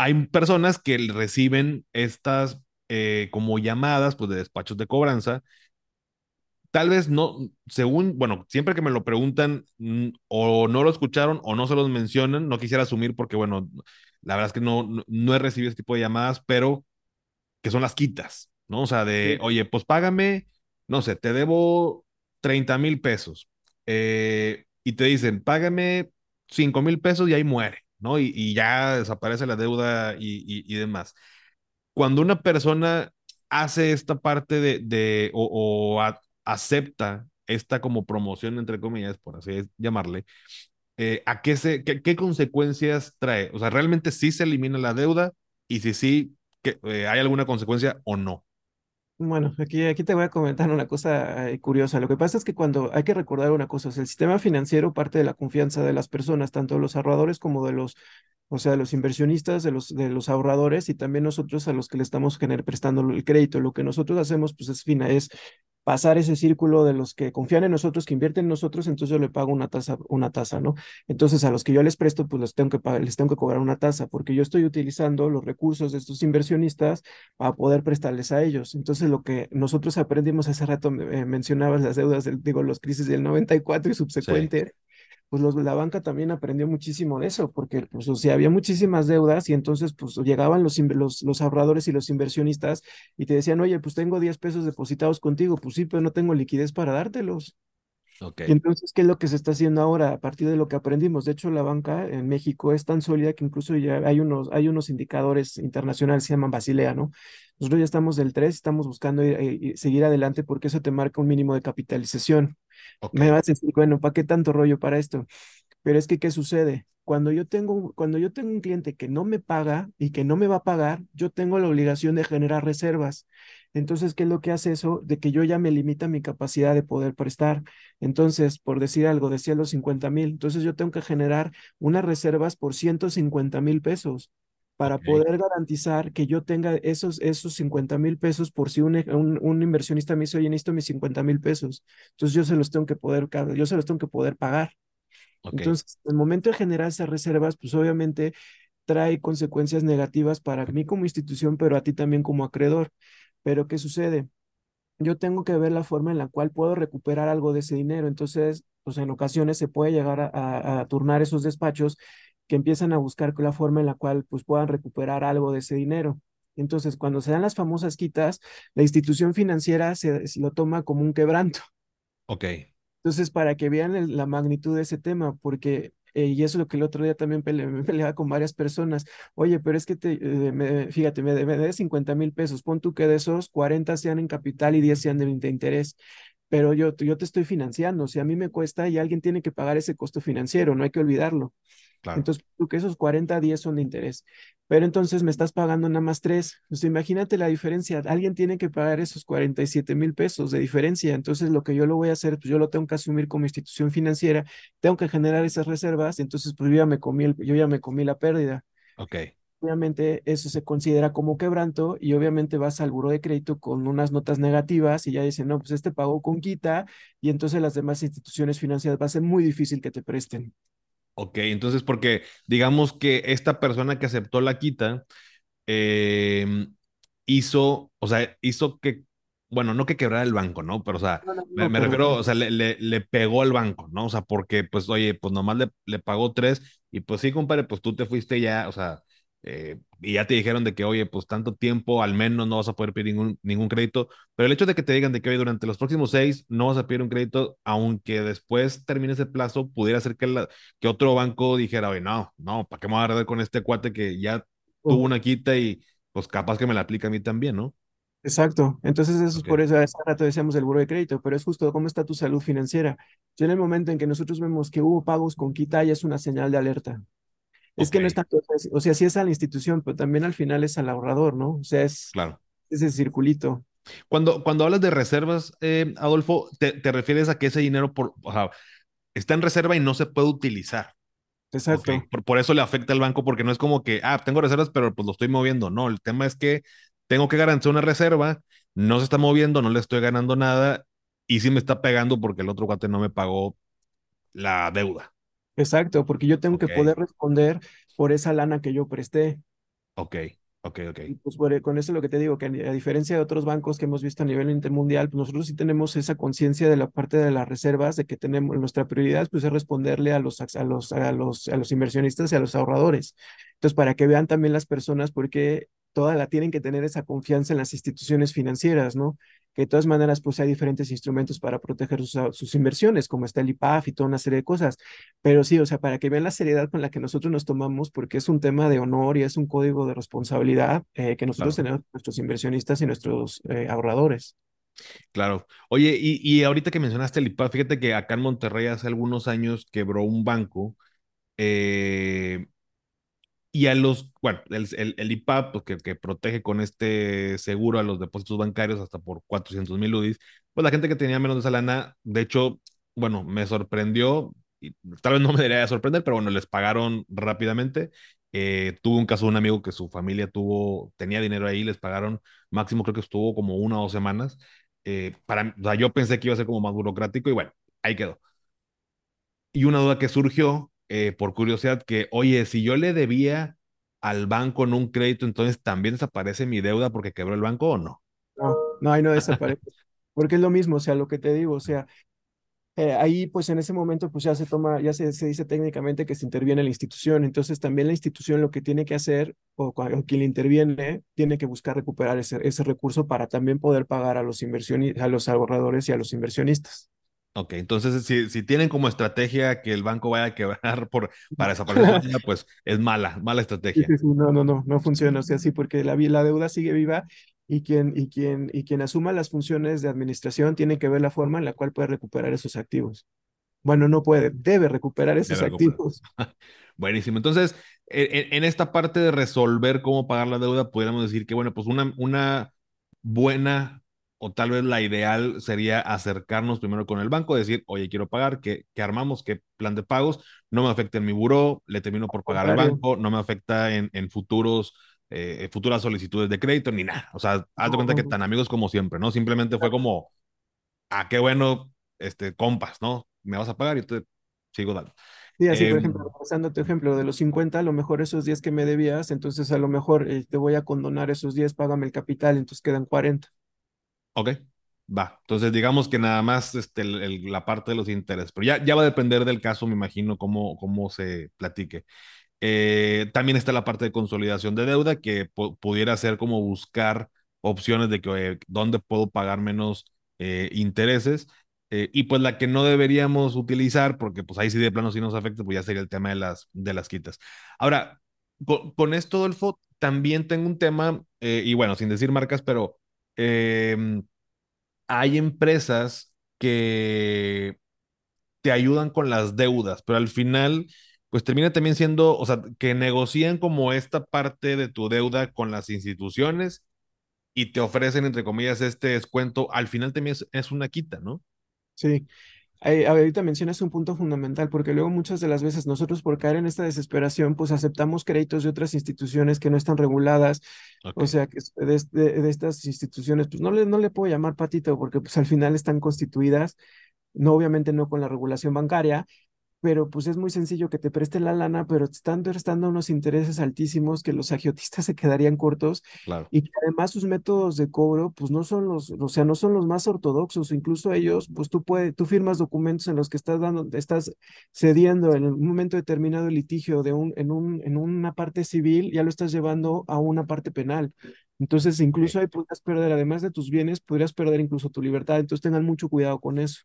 hay personas que reciben estas eh, como llamadas pues, de despachos de cobranza. Tal vez no, según, bueno, siempre que me lo preguntan o no lo escucharon o no se los mencionan, no quisiera asumir porque, bueno, la verdad es que no, no, he recibido este tipo de llamadas, pero que son las quitas, ¿no? O sea, de, oye, pues págame, no sé, te debo 30 mil pesos eh, y te dicen, págame 5 mil pesos y ahí muere, ¿no? Y, ya desaparece la deuda y, demás. Cuando una persona hace esta parte de, de o, acepta esta como promoción, entre comillas, por así llamarle, eh, ¿a qué, se, qué, consecuencias trae? O sea, ¿realmente sí se elimina la deuda? Y si sí, eh, ¿hay alguna consecuencia o no? Bueno, aquí, aquí te voy a comentar una cosa eh, curiosa. Lo que pasa es que cuando hay que recordar una cosa, es el sistema financiero parte de la confianza de las personas, tanto de los ahorradores como de los, o sea, de los inversionistas, de los, de los ahorradores y también nosotros a los que le estamos prestando el crédito. Lo que nosotros hacemos, pues es, fina, es pasar ese círculo de los que confían en nosotros, que invierten en nosotros, entonces yo le pago una tasa, una tasa, ¿no? Entonces a los que yo les presto, pues les tengo que pagar, les tengo que cobrar una tasa, porque yo estoy utilizando los recursos de estos inversionistas para poder prestarles a ellos. Entonces lo que nosotros aprendimos hace rato, eh, mencionabas las deudas, del, digo, los crisis del 94 y subsecuente pues los, la banca también aprendió muchísimo de eso, porque pues, o sea, había muchísimas deudas y entonces pues llegaban los, los, los ahorradores y los inversionistas y te decían, oye, pues tengo 10 pesos depositados contigo, pues sí, pero no tengo liquidez para dártelos. Okay. Y entonces, ¿qué es lo que se está haciendo ahora a partir de lo que aprendimos? De hecho, la banca en México es tan sólida que incluso ya hay unos, hay unos indicadores internacionales, se llaman Basilea, ¿no? Nosotros ya estamos del 3, estamos buscando seguir adelante porque eso te marca un mínimo de capitalización. Me vas a decir, bueno, ¿para qué tanto rollo para esto? Pero es que, ¿qué sucede? Cuando yo tengo, cuando yo tengo un cliente que no me paga y que no me va a pagar, yo tengo la obligación de generar reservas. Entonces, ¿qué es lo que hace eso? De que yo ya me limita mi capacidad de poder prestar. Entonces, por decir algo, decía los 50 mil, entonces yo tengo que generar unas reservas por 150 mil pesos para poder garantizar que yo tenga esos, esos 50 mil pesos por si un, un, inversionista me dice, oye, necesito mis 50 mil pesos. Entonces yo se los tengo que poder, yo se los tengo que poder pagar. Entonces, el momento de generar esas reservas, pues obviamente trae consecuencias negativas para mí como institución, pero a ti también como acreedor. Pero ¿qué sucede? Yo tengo que ver la forma en la cual puedo recuperar algo de ese dinero. Entonces, pues en ocasiones se puede llegar a, a turnar esos despachos que empiezan a buscar la forma en la cual pues, puedan recuperar algo de ese dinero. Entonces, cuando se dan las famosas quitas, la institución financiera se, lo toma como un quebranto. Ok. Entonces, para que vean la magnitud de ese tema, porque, eh, y eso es lo que el otro día también me peleaba con varias personas, oye, pero es que, te, eh, fíjate, me, me 50 mil pesos, pon tú que de esos 40 sean en capital y 10 sean de, de interés pero yo, yo te estoy financiando, si a mí me cuesta y alguien tiene que pagar ese costo financiero, no hay que olvidarlo. Entonces, tú que esos 40 días son de interés, pero entonces me estás pagando nada más tres. Entonces, imagínate la diferencia. Alguien tiene que pagar esos 47 mil pesos de diferencia. Entonces, lo que yo lo voy a hacer, pues yo lo tengo que asumir como institución financiera, tengo que generar esas reservas. Entonces, pues yo ya me comí, yo ya me comí la pérdida. Ok. Obviamente, eso se considera como quebranto y obviamente vas al buro de crédito con unas notas negativas y ya dicen, no, pues este pagó con quita y entonces las demás instituciones financieras va a ser muy difícil que te presten. Ok, entonces porque digamos que esta persona que aceptó la quita em, hizo, o sea, hizo que, bueno, no que quebrara el banco, ¿no? Pero, o sea, me, refiero, o sea, le, le, pegó al banco, ¿no? O sea, porque, pues, oye, pues nomás le, le pagó tres y pues sí, compadre, pues tú te fuiste ya, o sea, eh, y ya te dijeron de que, oye, pues tanto tiempo, al menos no vas a poder pedir ningún, ningún crédito, pero el hecho de que te digan de que, oye, durante los próximos seis no vas a pedir un crédito, aunque después termine ese plazo, pudiera ser que, la, que otro banco dijera, oye, no, no, ¿para qué me voy a agarrar con este cuate que ya tuvo una quita y pues capaz que me la aplica a mí también, ¿no? Exacto. Entonces, eso es por eso, hace rato decíamos el buro de crédito, pero es justo cómo está tu salud financiera. Yo en el momento en que nosotros vemos que hubo pagos con quita, ya es una señal de alerta. Es que no es tanto, o sea, sí es a la institución, pero también al final es al ahorrador, ¿no? O sea, es claro. ese circulito. Cuando, cuando hablas de reservas, eh, Adolfo, te, refieres a que ese dinero por, está en reserva y no se puede utilizar. Exacto. Por, por, eso le afecta al banco, porque no es como que, ah, tengo reservas, pero pues lo estoy moviendo. No, el tema es que tengo que garantizar una reserva, no se está moviendo, no le estoy ganando nada y sí me está pegando porque el otro cuate no me pagó la deuda. Exacto, porque yo tengo que poder responder por esa lana que yo presté. Ok. Ok, ok. Y pues con eso lo que te digo, que a, diferencia de otros bancos que hemos visto a nivel intermundial, pues nosotros sí tenemos esa conciencia de la parte de las reservas, de que tenemos nuestra prioridad pues es responderle a los, a los, a los, a los inversionistas y a los ahorradores. Entonces, para que vean también las personas, porque toda la tienen que tener esa confianza en las instituciones financieras, ¿no? Que de todas maneras, pues hay diferentes instrumentos para proteger sus, sus, inversiones, como está el IPAF y toda una serie de cosas. Pero sí, o sea, para que vean la seriedad con la que nosotros nos tomamos, porque es un tema de honor y es un código de responsabilidad eh, que nosotros tenemos nuestros inversionistas y nuestros eh, ahorradores. Claro. Oye, y, y, ahorita que mencionaste el IPAF, fíjate que acá en Monterrey hace algunos años quebró un banco eh, y a los, bueno, el, el, IPAP, pues, que, protege con este seguro a los depósitos bancarios hasta por 400 mil UDIs, pues la gente que tenía menos de esa lana, de hecho, bueno, me sorprendió, y tal vez no me debería de sorprender, pero bueno, les pagaron rápidamente. Eh, tuve un caso de un amigo que su familia tuvo, tenía dinero ahí, les pagaron, máximo creo que estuvo como una o dos semanas. Eh, para, o sea, yo pensé que iba a ser como más burocrático y bueno, ahí quedó. Y una duda que surgió eh, por curiosidad que, oye, si yo le debía al banco en un crédito, entonces también desaparece mi deuda porque quebró el banco o no? No, no, ahí no desaparece. porque es lo mismo, o sea, lo que te digo, o sea, eh, ahí pues en ese momento pues ya se toma, ya se, se, dice técnicamente que se interviene la institución, entonces también la institución lo que tiene que hacer o, quien le interviene tiene que buscar recuperar ese, ese recurso para también poder pagar a los inversionistas, a los ahorradores y a los inversionistas. Ok, entonces si, si, tienen como estrategia que el banco vaya a quebrar por, para desaparecer, pues es mala, mala estrategia. Sí, sí, no, no, no, no funciona, o sea, sí, porque la, la deuda sigue viva y quien, y, quien, y quien asuma las funciones de administración tiene que ver la forma en la cual puede recuperar esos activos. Bueno, no puede, debe recuperar esos debe activos. Recuperar. Buenísimo. Entonces, en, en, esta parte de resolver cómo pagar la deuda, podríamos decir que, bueno, pues una, una buena o tal vez la ideal sería acercarnos primero con el banco, decir, oye, quiero pagar, ¿qué, qué armamos? ¿Qué plan de pagos? No me afecta en mi buró, le termino por pagar al banco, no me afecta en, en futuros, eh, futuras solicitudes de crédito, ni nada. O sea, haz de cuenta que tan amigos como siempre, ¿no? Simplemente fue como, ah, qué bueno, este, compas, ¿no? Me vas a pagar y te sigo dando. Sí, así eh, por ejemplo, pasando tu ejemplo de los 50, a lo mejor esos 10 que me debías, entonces a lo mejor eh, te voy a condonar esos 10, págame el capital, entonces quedan 40. Ok, va. Entonces, digamos que nada más este, el, el, la parte de los intereses, pero ya, ya va a depender del caso, me imagino, cómo, cómo se platique. Eh, también está la parte de consolidación de deuda, que pudiera ser como buscar opciones de que, oye, dónde puedo pagar menos eh, intereses. Eh, y pues la que no deberíamos utilizar, porque pues ahí sí de plano sí nos afecta, pues ya sería el tema de las, de las quitas. Ahora, con, con esto, Dolfo, también tengo un tema, y bueno, sin decir marcas, pero eh, hay empresas que te ayudan con las deudas, pero al final, pues termina también siendo, o sea, que negocian como esta parte de tu deuda con las instituciones y te ofrecen, entre comillas, este descuento, al final también es una quita, ¿no? Sí, eh, ahorita mencionas un punto fundamental, porque luego muchas de las veces nosotros por caer en esta desesperación, pues aceptamos créditos de otras instituciones que no están reguladas, okay. o sea, que de, de, de, estas instituciones, pues no le, no le puedo llamar patito, porque pues al final están constituidas, no obviamente no con la regulación bancaria, pero pues es muy sencillo que te preste la lana, pero están prestando unos intereses altísimos que los agiotistas se quedarían cortos claro. y que además sus métodos de cobro pues no son los, o sea, no son los más ortodoxos, incluso ellos, pues tú puedes, tú firmas documentos en los que estás dando, estás cediendo en un momento determinado el litigio de un, en un, en una parte civil, ya lo estás llevando a una parte penal. Entonces, incluso ahí podrías perder, además de tus bienes, podrías perder incluso tu libertad. Entonces, tengan mucho cuidado con eso.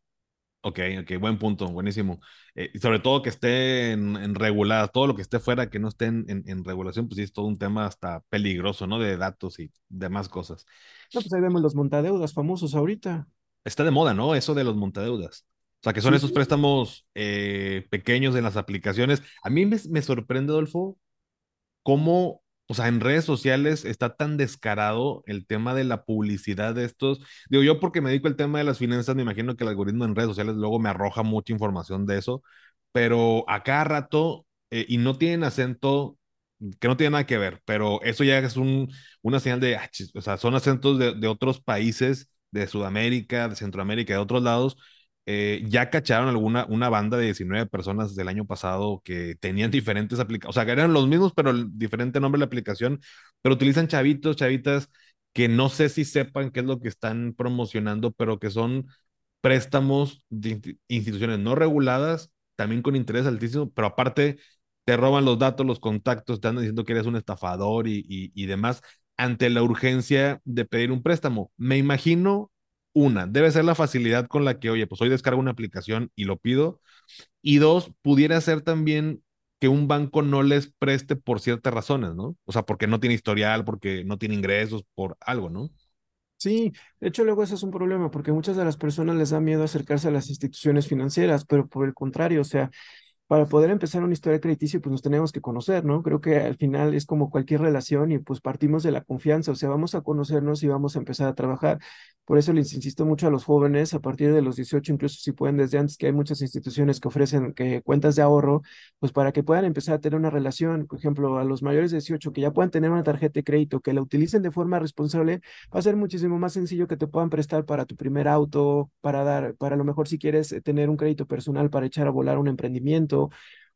Ok, ok, buen punto, buenísimo. Eh, y sobre todo que esté en, en, regulada, todo lo que esté fuera, que no esté en, en, en, regulación, pues sí es todo un tema hasta peligroso, ¿no? De datos y demás cosas. No, pues ahí vemos los montadeudas famosos ahorita. Está de moda, ¿no? Eso de los montadeudas. O sea, que son sí, esos sí. préstamos eh, pequeños en las aplicaciones. A mí me, me sorprende, Adolfo, cómo o sea, en redes sociales está tan descarado el tema de la publicidad de estos. Digo, yo porque me dedico al tema de las finanzas, me imagino que el algoritmo en redes sociales luego me arroja mucha información de eso, pero a cada rato, eh, y no tienen acento, que no tiene nada que ver, pero eso ya es un, una señal de, ah, o sea, son acentos de, de otros países, de Sudamérica, de Centroamérica, de otros lados, eh, ya cacharon alguna una banda de 19 personas del año pasado que tenían diferentes aplicaciones, o sea, que eran los mismos, pero el diferente nombre de la aplicación, pero utilizan chavitos, chavitas que no sé si sepan qué es lo que están promocionando, pero que son préstamos de instituciones no reguladas, también con interés altísimo, pero aparte te roban los datos, los contactos, te andan diciendo que eres un estafador y, y demás ante la urgencia de pedir un préstamo. Me imagino una, debe ser la facilidad con la que, oye, pues hoy descargo una aplicación y lo pido. Y dos, pudiera ser también que un banco no les preste por ciertas razones, ¿no? O sea, porque no tiene historial, porque no tiene ingresos, por algo, ¿no? Sí, de hecho luego eso es un problema porque muchas de las personas les da miedo acercarse a las instituciones financieras, pero por el contrario, o sea, para poder empezar una historia crediticia, pues nos tenemos que conocer, ¿no? Creo que al final es como cualquier relación y pues partimos de la confianza, o sea, vamos a conocernos y vamos a empezar a trabajar. Por eso les insisto mucho a los jóvenes, a partir de los 18, incluso si pueden desde antes, que hay muchas instituciones que ofrecen que cuentas de ahorro, pues para que puedan empezar a tener una relación, por ejemplo, a los mayores de 18, que ya puedan tener una tarjeta de crédito, que la utilicen de forma responsable, va a ser muchísimo más sencillo que te puedan prestar para tu primer auto, para dar, para lo mejor si quieres eh, tener un crédito personal para echar a volar un emprendimiento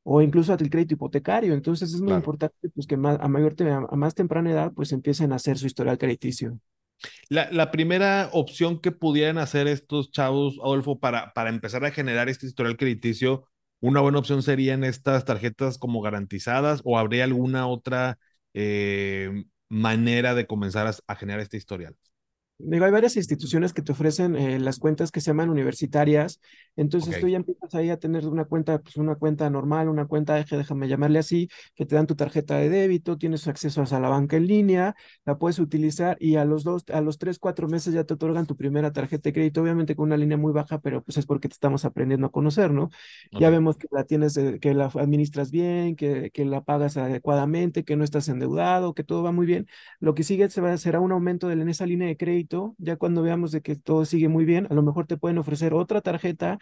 o incluso el crédito hipotecario. Entonces es muy importante pues, que más, a, mayor, a más temprana edad pues empiecen a hacer su historial crediticio. La, la, primera opción que pudieran hacer estos chavos, Adolfo, para, para empezar a generar este historial crediticio, una buena opción serían estas tarjetas como garantizadas o habría alguna otra eh, manera de comenzar a, a generar este historial? Digo, hay varias instituciones que te ofrecen eh, las cuentas que se llaman universitarias, entonces tú ya empiezas ahí a tener una cuenta, pues una cuenta normal, una cuenta eje, déjame llamarle así, que te dan tu tarjeta de débito, tienes acceso a la banca en línea, la puedes utilizar y a los dos, a los tres, cuatro meses ya te otorgan tu primera tarjeta de crédito, obviamente con una línea muy baja, pero pues es porque te estamos aprendiendo a conocer, ¿no? Ya vemos que la tienes, que la administras bien, que, que la pagas adecuadamente, que no estás endeudado, que todo va muy bien. Lo que sigue será un aumento en esa línea de crédito ya cuando veamos de que todo sigue muy bien, a lo mejor te pueden ofrecer otra tarjeta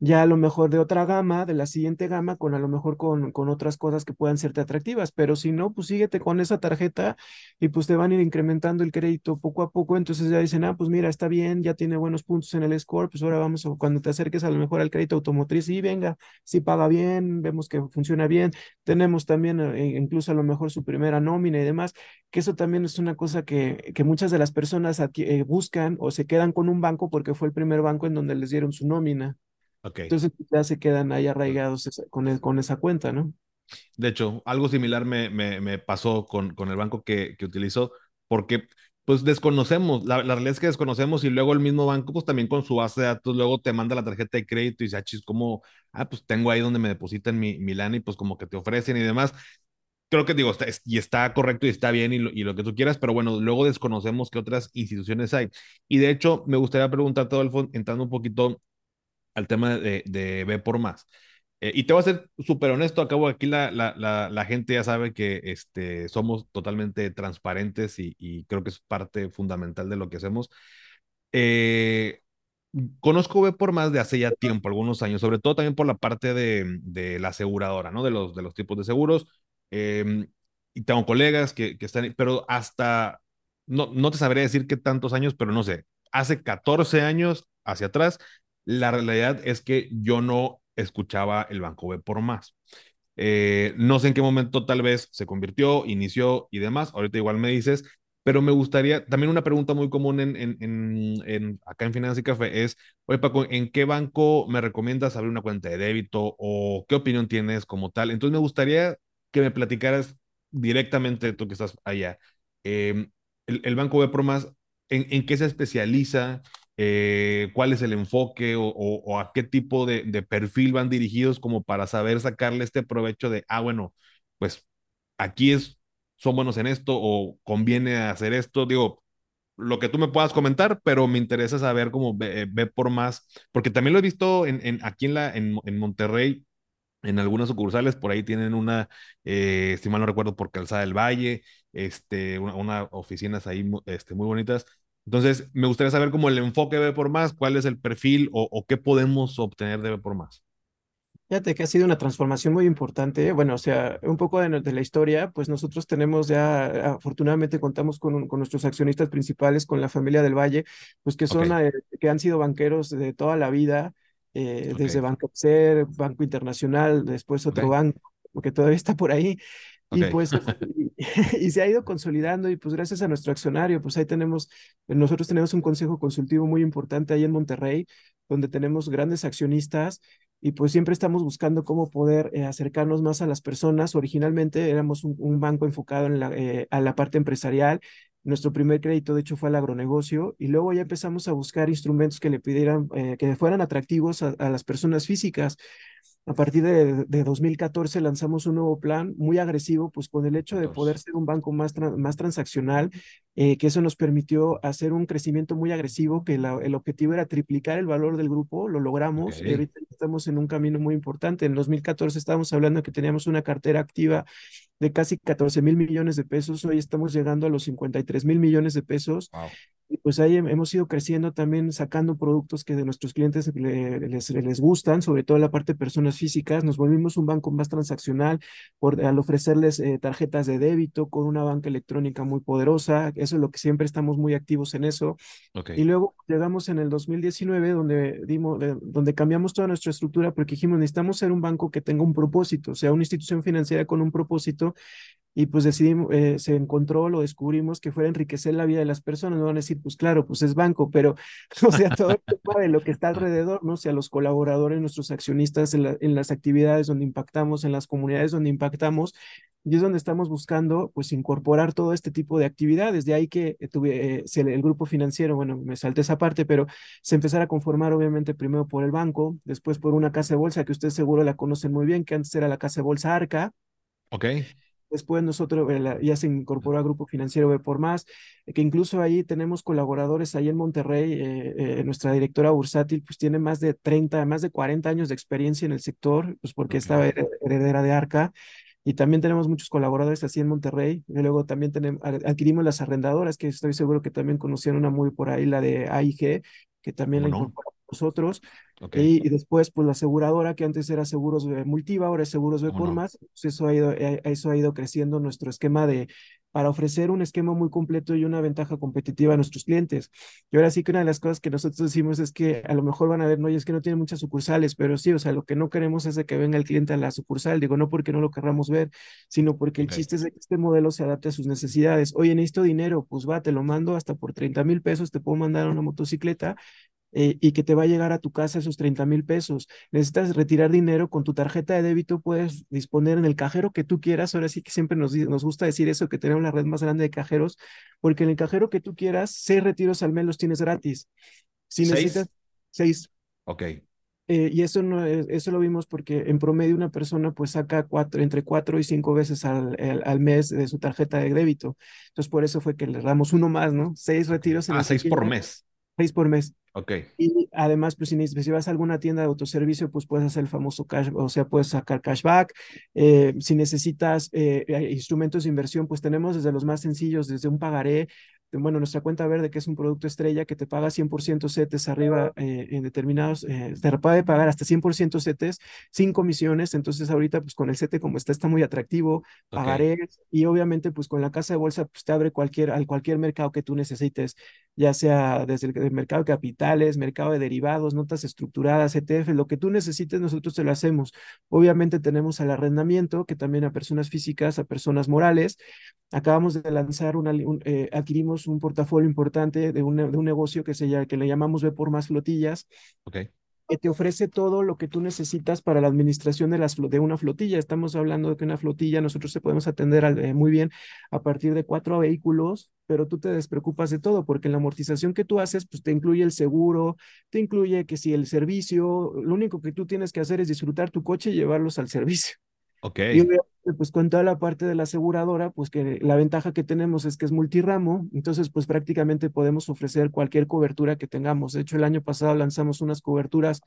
ya a lo mejor de otra gama, de la siguiente gama, con a lo mejor con, con otras cosas que puedan serte atractivas, pero si no, pues síguete con esa tarjeta y pues te van a ir incrementando el crédito poco a poco, entonces ya dicen, ah, pues mira, está bien, ya tiene buenos puntos en el score, pues ahora vamos, cuando te acerques a lo mejor al crédito automotriz, y venga, si paga bien, vemos que funciona bien, tenemos también eh, incluso a lo mejor su primera nómina y demás, que eso también es una cosa que, que muchas de las personas eh, buscan o se quedan con un banco porque fue el primer banco en donde les dieron su nómina. Entonces pues, ya se quedan ahí arraigados con, e, con esa cuenta, ¿no? De hecho, algo similar me, me, me pasó con, con el banco que, que utilizo, porque pues desconocemos, la, la, realidad es que desconocemos y luego el mismo banco, pues también con su base de datos, luego te manda la tarjeta de crédito y dice, ah, chis, como, ah, pues tengo ahí donde me depositan mi, mi lana y pues como que te ofrecen y demás. Creo que digo, está, y está correcto y está bien y lo, y lo, que tú quieras, pero bueno, luego desconocemos qué otras instituciones hay. Y de hecho, me gustaría preguntarte, Adolfo, entrando un poquito al tema de, de B por más. Eh, y te voy a ser súper honesto, acabo aquí la, la, la, gente ya sabe que este, somos totalmente transparentes y, creo que es parte fundamental de lo que hacemos. Eh, conozco B por más de hace ya tiempo, algunos años, sobre todo también por la parte de, de la aseguradora, ¿no? De los, de los tipos de seguros. Eh, y tengo colegas que, que están, pero hasta, no, no te sabría decir qué tantos años, pero no sé, hace 14 años hacia atrás la realidad es que yo no escuchaba el Banco B por más. Eh, no sé en qué momento tal vez se convirtió, inició y demás. Ahorita igual me dices, pero me gustaría, también una pregunta muy común en, en, en, acá en Finanzas y Café es, oye Paco, ¿en qué banco me recomiendas abrir una cuenta de débito o qué opinión tienes como tal? Entonces me gustaría que me platicaras directamente tú que estás allá. Em, el, Banco B por más, ¿en, ¿en, qué se especializa? Eh, cuál es el enfoque o, a qué tipo de, perfil van dirigidos como para saber sacarle este provecho de, ah, bueno, pues aquí es, son buenos en esto o conviene hacer esto. Digo, lo que tú me puedas comentar, pero me interesa saber cómo ve, por más, porque también lo he visto en, aquí en, la, en, Monterrey, en algunas sucursales, por ahí tienen una, eh, si mal no recuerdo, por Calzada del Valle, este, una, una oficinas ahí este, muy bonitas entonces, me gustaría saber cómo el enfoque de por más, cuál es el perfil o, qué podemos obtener de por más. Fíjate que ha sido una transformación muy importante. Bueno, o sea, un poco de, la historia, pues nosotros tenemos ya, afortunadamente contamos con, con, nuestros accionistas principales, con la familia del Valle, pues que son, eh, que han sido banqueros de toda la vida, eh, desde Banco Ser, Banco Internacional, después otro banco, porque todavía está por ahí. Y pues, y, se ha ido consolidando y pues gracias a nuestro accionario, pues ahí tenemos, nosotros tenemos un consejo consultivo muy importante ahí en Monterrey, donde tenemos grandes accionistas y pues siempre estamos buscando cómo poder eh, acercarnos más a las personas. Originalmente éramos un, banco enfocado en la, eh, a la parte empresarial. Nuestro primer crédito, de hecho, fue al agronegocio y luego ya empezamos a buscar instrumentos que le pidieran, eh, que fueran atractivos a, las personas físicas. A partir de, de, 2014 lanzamos un nuevo plan muy agresivo, pues con el hecho de poder ser un banco más, más transaccional, eh, que eso nos permitió hacer un crecimiento muy agresivo, que el objetivo era triplicar el valor del grupo, lo logramos y ahorita estamos en un camino muy importante. En 2014 estábamos hablando que teníamos una cartera activa de casi 14 mil millones de pesos, hoy estamos llegando a los 53 mil millones de pesos. Y pues ahí hemos ido creciendo también sacando productos que de nuestros clientes les, les, gustan, sobre todo la parte de personas físicas. Nos volvimos un banco más transaccional por, al ofrecerles eh, tarjetas de débito con una banca electrónica muy poderosa. Eso es lo que siempre estamos muy activos en eso. Y luego llegamos en el 2019 donde, dimos, donde cambiamos toda nuestra estructura porque dijimos necesitamos ser un banco que tenga un propósito, o sea, una institución financiera con un propósito y pues decidimos, eh, se encontró, lo descubrimos que fuera enriquecer la vida de las personas, no van a decir, pues claro, pues es banco, pero, o sea, todo el de lo que está alrededor, ¿no? O sea, los colaboradores, nuestros accionistas en, en las actividades donde impactamos, en las comunidades donde impactamos, y es donde estamos buscando, pues, incorporar todo este tipo de actividades. De ahí que eh, tuve, eh, el grupo financiero, bueno, me salté esa parte, pero se empezara a conformar, obviamente, primero por el banco, después por una casa de bolsa que ustedes seguro la conocen muy bien, que antes era la casa de bolsa Arca. Ok. Después nosotros eh, ya se incorporó al Grupo Financiero B por Más, eh, que incluso ahí tenemos colaboradores ahí en Monterrey. Eh, nuestra directora bursátil pues tiene más de 30, más de 40 años de experiencia en el sector, pues porque estaba heredera de Arca. Y también tenemos muchos colaboradores así en Monterrey. Y luego también tenemos, adquirimos las arrendadoras, que estoy seguro que también conocieron una muy por ahí, la de AIG, que también la incorporamos nosotros. Y, después, pues la aseguradora, que antes era Seguros Multiva, ahora es Seguros B por más, pues, eso ha, ido, eh, eso ha ido creciendo nuestro esquema de, para ofrecer un esquema muy completo y una ventaja competitiva a nuestros clientes. Y ahora sí que una de las cosas que nosotros decimos es que a lo mejor van a ver, no, y es que no tiene muchas sucursales, pero sí, o sea, lo que no queremos es de que venga el cliente a la sucursal, digo, no porque no lo querramos ver, sino porque el chiste es de que este modelo se adapte a sus necesidades. Oye, necesito dinero, pues va, te lo mando hasta por 30 mil pesos, te puedo mandar una motocicleta eh, y que te va a llegar a tu casa esos 30 mil pesos. Necesitas retirar dinero con tu tarjeta de débito, puedes disponer en el cajero que tú quieras. Ahora sí que siempre nos, nos gusta decir eso, que tenemos la red más grande de cajeros, porque en el cajero que tú quieras, seis retiros al mes los tienes gratis. Si necesitas seis. Ok. Eh, y eso, no, eso lo vimos porque en promedio una persona pues saca cuatro, entre cuatro y cinco veces al, al, mes de su tarjeta de débito. Entonces por eso fue que le damos uno más, ¿no? Seis retiros. En ah, seis por mes. Seis por mes. Ok. Y además, pues si, vas a alguna tienda de autoservicio, pues puedes hacer el famoso cash, o sea, puedes sacar cashback. Eh, si necesitas eh, instrumentos de inversión, pues tenemos desde los más sencillos, desde un pagaré bueno, nuestra cuenta verde, que es un producto estrella que te paga 100% CETES arriba eh, en determinados, eh, te puede pagar hasta 100% CETES sin comisiones, entonces ahorita pues con el CETE como está, está muy atractivo, pagaré. Y obviamente pues con la casa de bolsa pues te abre cualquier, al cualquier mercado que tú necesites, ya sea desde el, mercado de capitales, mercado de derivados, notas estructuradas, ETF, lo que tú necesites nosotros te lo hacemos. Obviamente tenemos al arrendamiento, que también a personas físicas, a personas morales, acabamos de lanzar una, eh, adquirimos un portafolio importante de un, de un negocio que, se, que le llamamos Ve por más flotillas. Okay que te ofrece todo lo que tú necesitas para la administración de, las, de una flotilla. Estamos hablando de que una flotilla nosotros se podemos atender eh, muy bien a partir de cuatro vehículos, pero tú te despreocupas de todo, porque en la amortización que tú haces, pues te incluye el seguro, te incluye que si el servicio, lo único que tú tienes que hacer es disfrutar tu coche y llevarlos al servicio. Ok. Y pues con toda la parte de la aseguradora, pues que la ventaja que tenemos es que es multiramo, entonces pues prácticamente podemos ofrecer cualquier cobertura que tengamos. De hecho, el año pasado lanzamos unas coberturas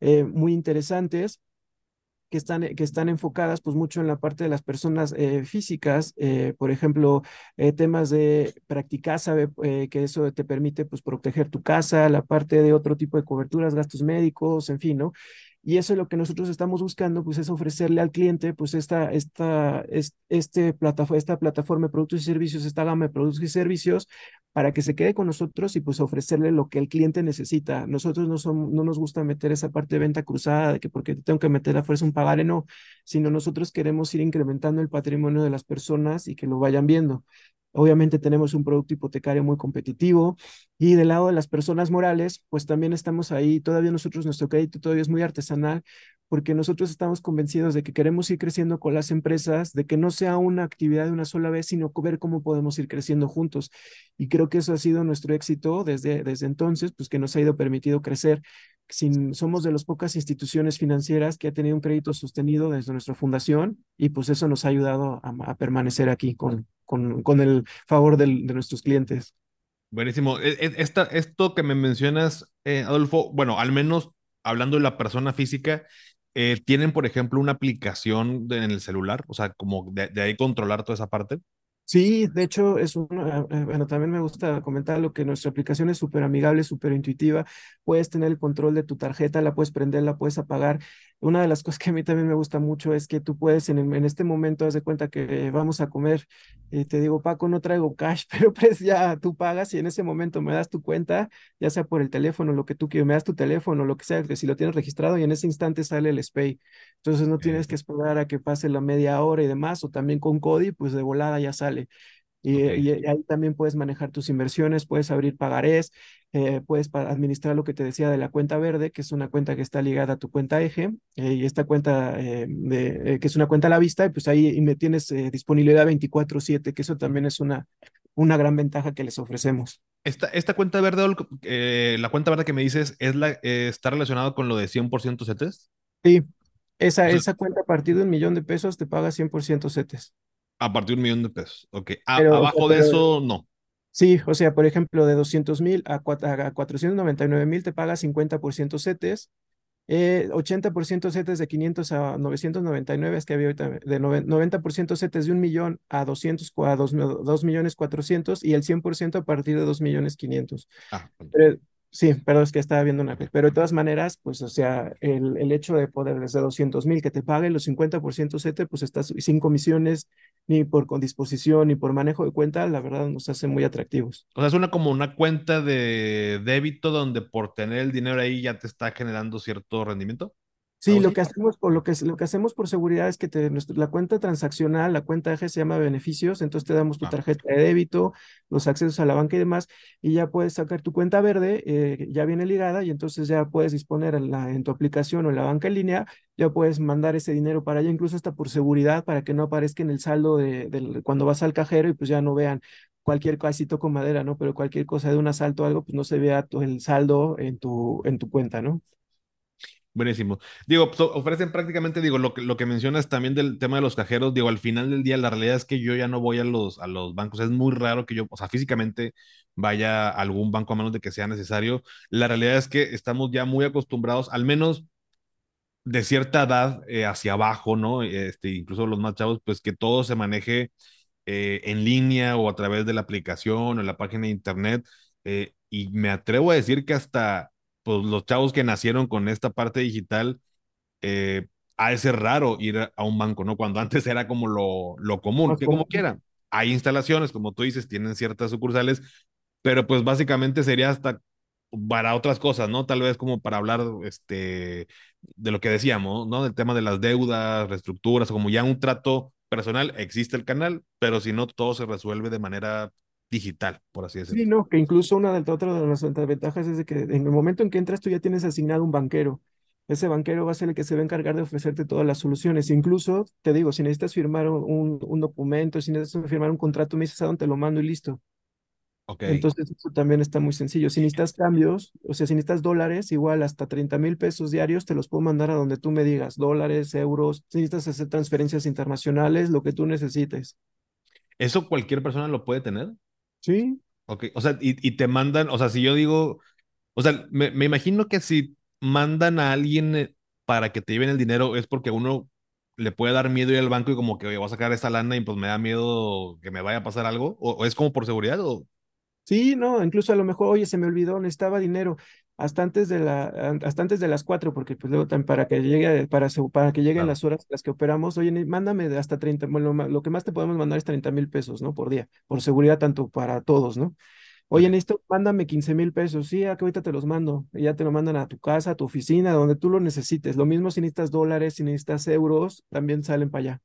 eh, muy interesantes que están, que están enfocadas pues mucho en la parte de las personas eh, físicas, eh, por ejemplo, temas de practicasa, que eso te permite pues proteger tu casa, la parte de otro tipo de coberturas, gastos médicos, en fin, ¿no? Y eso es lo que nosotros estamos buscando, pues es ofrecerle al cliente, pues esta, esta, este plataforma, esta plataforma de productos y servicios, esta gama de productos y servicios, para que se quede con nosotros y pues ofrecerle lo que el cliente necesita. Nosotros no, somos, no nos gusta meter esa parte de venta cruzada, de que porque tengo que meter a fuerza un pagaré, no, sino nosotros queremos ir incrementando el patrimonio de las personas y que lo vayan viendo. Obviamente tenemos un producto hipotecario muy competitivo y del lado de las personas morales, pues también estamos ahí, todavía nosotros, nuestro crédito todavía es muy artesanal porque nosotros estamos convencidos de que queremos ir creciendo con las empresas, de que no sea una actividad de una sola vez, sino ver cómo podemos ir creciendo juntos. Y creo que eso ha sido nuestro éxito desde, desde entonces, pues que nos ha ido permitido crecer. Sin, somos de las pocas instituciones financieras que ha tenido un crédito sostenido desde nuestra fundación y pues eso nos ha ayudado a, permanecer aquí con, con, con el favor de nuestros clientes. Buenísimo. E, e, esta, esto que me mencionas, eh, Adolfo, bueno, al menos hablando de la persona física, eh, ¿tienen, por ejemplo, una aplicación en el celular? O sea, como de, de ahí controlar toda esa parte. Sí, de hecho, es una, eh, bueno, también me gusta comentar lo que nuestra aplicación es súper amigable, súper intuitiva. Puedes tener el control de tu tarjeta, la puedes prender, la puedes apagar. Una de las cosas que a mí también me gusta mucho es que tú puedes, en, en este momento, haz de cuenta que vamos a comer y te digo, Paco, no traigo cash, pero pues ya tú pagas y en ese momento me das tu cuenta, ya sea por el teléfono, lo que tú quieras, me das tu teléfono, lo que sea, que si lo tienes registrado y en ese instante sale el SPAY. Entonces no tienes que esperar a que pase la media hora y demás, o también con CODI, pues de volada ya sale. Y, ahí también puedes manejar tus inversiones, puedes abrir pagarés, eh, puedes administrar lo que te decía de la cuenta verde, que es una cuenta que está ligada a tu cuenta eje, eh, y esta cuenta eh, de, que es una cuenta a la vista, y pues ahí me tienes disponibilidad 24/7, que eso también es una, una gran ventaja que les ofrecemos. Esta, esta cuenta verde, la cuenta verde que me dices, ¿es la, ¿está relacionado con lo de 100% CETES? Sí, esa, esa cuenta a partir de un millón de pesos te paga 100% CETES. A partir de un millón de pesos. Ok. abajo de eso, no. Sí, o sea, por ejemplo, de 200 mil a, 499 mil te paga 50% CETES. Eh, 80% CETES de 500 a 999, es que había ahorita, de 90% CETES de un millón a 200, a 2, millones 400 y el 100% a partir de 2 millones 500. Ah, Sí, pero es que estaba viendo una Pero de todas maneras, pues, o sea, el, el hecho de poder desde 200 mil que te paguen los 50% CETE, pues estás sin comisiones, ni por con disposición, ni por manejo de cuenta, la verdad nos hace muy atractivos. O sea, es una como una cuenta de débito donde por tener el dinero ahí ya te está generando cierto rendimiento. Sí, lo que hacemos por lo que lo que hacemos por seguridad es que te, la cuenta transaccional, la cuenta eje se llama beneficios, entonces te damos tu ah. tarjeta de débito, los accesos a la banca y demás, y ya puedes sacar tu cuenta verde, eh, ya viene ligada, y entonces ya puedes disponer en, la, en tu aplicación o en la banca en línea, ya puedes mandar ese dinero para allá, incluso hasta por seguridad, para que no aparezca en el saldo de, cuando vas al cajero y pues ya no vean cualquier casito con madera, ¿no? Pero cualquier cosa de un asalto o algo, pues no se vea el saldo en tu, en tu cuenta, ¿no? Buenísimo. Digo, pues, ofrecen prácticamente, digo, lo que, lo que mencionas también del tema de los cajeros, digo, al final del día la realidad es que yo ya no voy a los, a los bancos, es muy raro que yo, o sea, físicamente vaya a algún banco a menos de que sea necesario. La realidad es que estamos ya muy acostumbrados, al menos de cierta edad eh, hacia abajo, ¿no? Este, incluso los más chavos, pues que todo se maneje eh, en línea o a través de la aplicación o la página de internet. Eh, y me atrevo a decir que hasta pues los chavos que nacieron con esta parte digital, eh, ha de ser raro ir a un banco, ¿no? Cuando antes era como lo, lo común, que como quieran. Hay instalaciones, como tú dices, tienen ciertas sucursales, pero pues básicamente sería hasta para otras cosas, ¿no? Tal vez como para hablar este, de lo que decíamos, ¿no? Del tema de las deudas, reestructuras, como ya un trato personal, existe el canal, pero si no, todo se resuelve de manera digital, por así decirlo. Sí, no, que incluso una de, otra de las ventajas es de que en el momento en que entras tú ya tienes asignado un banquero. Ese banquero va a ser el que se va a encargar de ofrecerte todas las soluciones. Incluso, te digo, si necesitas firmar un, un documento, si necesitas firmar un contrato, me dices a dónde te lo mando y listo. Okay. Entonces, eso también está muy sencillo. Si necesitas cambios, o sea, si necesitas dólares, igual hasta 30 mil pesos diarios, te los puedo mandar a donde tú me digas, dólares, euros, si necesitas hacer transferencias internacionales, lo que tú necesites. ¿Eso cualquier persona lo puede tener? Sí. Ok, o sea, y, te mandan, o sea, si yo digo, o sea, me, imagino que si mandan a alguien eh, para que te lleven el dinero es porque uno le puede dar miedo ir al banco y como que voy a sacar esta lana y pues me da miedo que me vaya a pasar algo, o, es como por seguridad o... Sí, no, incluso a lo mejor, oye, se me olvidó, necesitaba dinero. Hasta antes de la, hasta antes de las 4, porque pues luego también para que llegue, para, para que lleguen las horas las que operamos, oye, mándame hasta 30, bueno, lo que más te podemos mandar es 30 mil pesos, ¿no? Por día, por seguridad tanto para todos, ¿no? Oye, necesito, mándame 15 mil pesos. Sí, que ahorita te los mando. Y ya te lo mandan a tu casa, a tu oficina, donde tú lo necesites. Lo mismo si necesitas dólares, si necesitas euros, también salen para allá.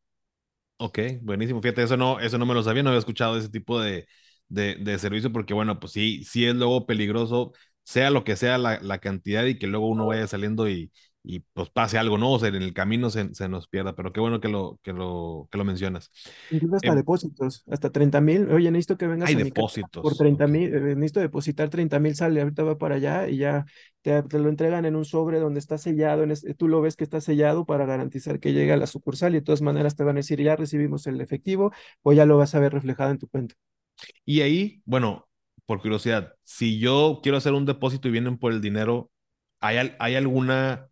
Ok, buenísimo. Fíjate, eso no, eso no me lo sabía, no había escuchado ese tipo de, de, de servicio, porque bueno, pues sí, sí es luego peligroso, sea lo que sea la, la cantidad y que luego uno vaya saliendo y, y pues pase algo, ¿no? O sea, en el camino se, se, nos pierda, pero qué bueno que lo, que lo, que lo mencionas. Incluso hasta eh, depósitos, hasta 30 mil. Oye, necesito que vengas hay a depósitos. por 30 mil, eh, necesito depositar 30 mil, sale, ahorita va para allá y ya te, te, lo entregan en un sobre donde está sellado, en tú lo ves que está sellado para garantizar que llegue a la sucursal y de todas maneras te van a decir, ya recibimos el efectivo o ya lo vas a ver reflejado en tu cuenta. Y ahí, bueno, por curiosidad, si yo quiero hacer un depósito y vienen por el dinero, ¿hay, hay alguna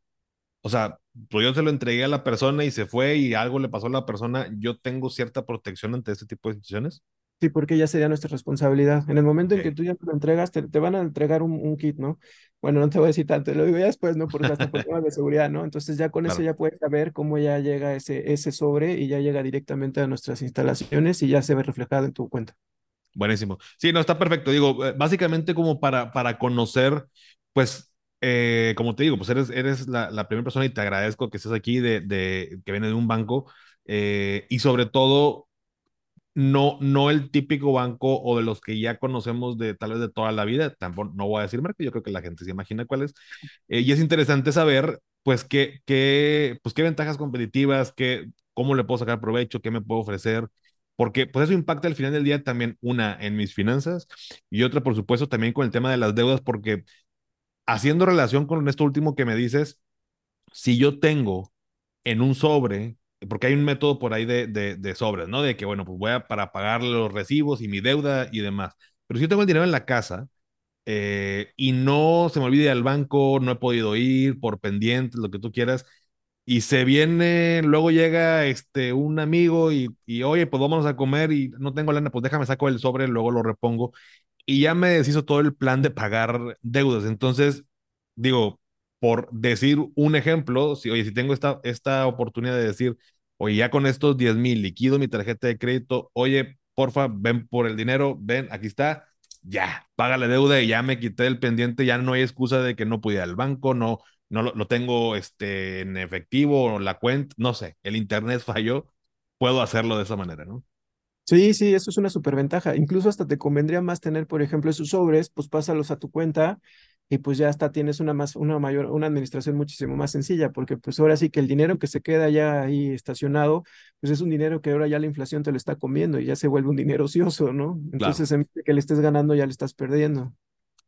o sea, pues yo se lo entregué a la persona y se fue y algo le pasó a la persona, ¿yo tengo cierta protección ante este tipo de situaciones? Sí, porque ya sería nuestra responsabilidad. En el momento en que tú ya te lo entregas, te, van a entregar un, kit, ¿no? Bueno, no te voy a decir tanto, lo digo ya después, ¿no? Porque hasta por temas de seguridad, ¿no? Entonces ya con eso ya puedes saber cómo ya llega ese, ese sobre y ya llega directamente a nuestras instalaciones y ya se ve reflejado en tu cuenta. Buenísimo. Sí, no, está perfecto. Digo, eh, básicamente como para, para conocer, pues, eh, como te digo, pues eres, eres la, primera persona y te agradezco que estés aquí, de, de que viene de un banco eh, y sobre todo no, no el típico banco o de los que ya conocemos de tal vez de toda la vida, tampoco no voy a decir marca, yo creo que la gente se imagina cuál es. Y es interesante saber, pues, qué, qué, pues, qué ventajas competitivas, qué, cómo le puedo sacar provecho, qué me puedo ofrecer, porque pues eso impacta al final del día también una en mis finanzas y otra, por supuesto, también con el tema de las deudas, porque haciendo relación con esto último que me dices, si yo tengo en un sobre, porque hay un método por ahí de, de, sobres, ¿no? De que, bueno, pues voy a para pagar los recibos y mi deuda y demás. Pero si yo tengo el dinero en la casa eh, y no se me olvide al banco, no he podido ir por pendientes, lo que tú quieras, y se viene, luego llega este, un amigo y, y, oye, pues vamos a comer y no tengo lana, pues déjame saco el sobre, luego lo repongo y ya me deshizo todo el plan de pagar deudas. Entonces, digo, por decir un ejemplo, si, oye, si tengo esta, esta oportunidad de decir, oye, ya con estos 10 mil liquido mi tarjeta de crédito, oye, porfa, ven por el dinero, ven, aquí está, ya, paga la deuda y ya me quité el pendiente, ya no hay excusa de que no pudiera al banco, no, no lo, lo, tengo este, en efectivo, la cuenta, no sé, el internet falló, puedo hacerlo de esa manera, ¿no? Sí, sí, eso es una superventaja. Incluso hasta te convendría más tener, por ejemplo, esos sobres, pues pásalos a tu cuenta y pues ya hasta tienes una más, una mayor, una administración muchísimo más sencilla, porque pues ahora sí que el dinero que se queda ya ahí estacionado, pues es un dinero que ahora ya la inflación te lo está comiendo y ya se vuelve un dinero ocioso, ¿no? Entonces, en vez de que le estés ganando, ya le estás perdiendo.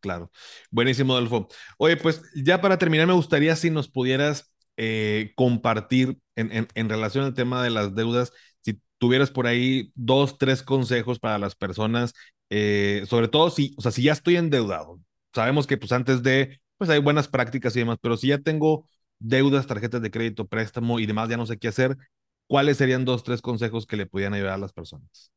Claro. Buenísimo, Adolfo. Oye, pues ya para terminar, me gustaría si nos pudieras eh, compartir en, relación al tema de las deudas, tuvieras por ahí dos, tres consejos para las personas, eh, sobre todo si, o sea, si ya estoy endeudado, sabemos que pues antes de, pues hay buenas prácticas y demás, pero si ya tengo deudas, tarjetas de crédito, préstamo y demás, ya no sé qué hacer, ¿cuáles serían dos, tres consejos que le pudieran ayudar a las personas?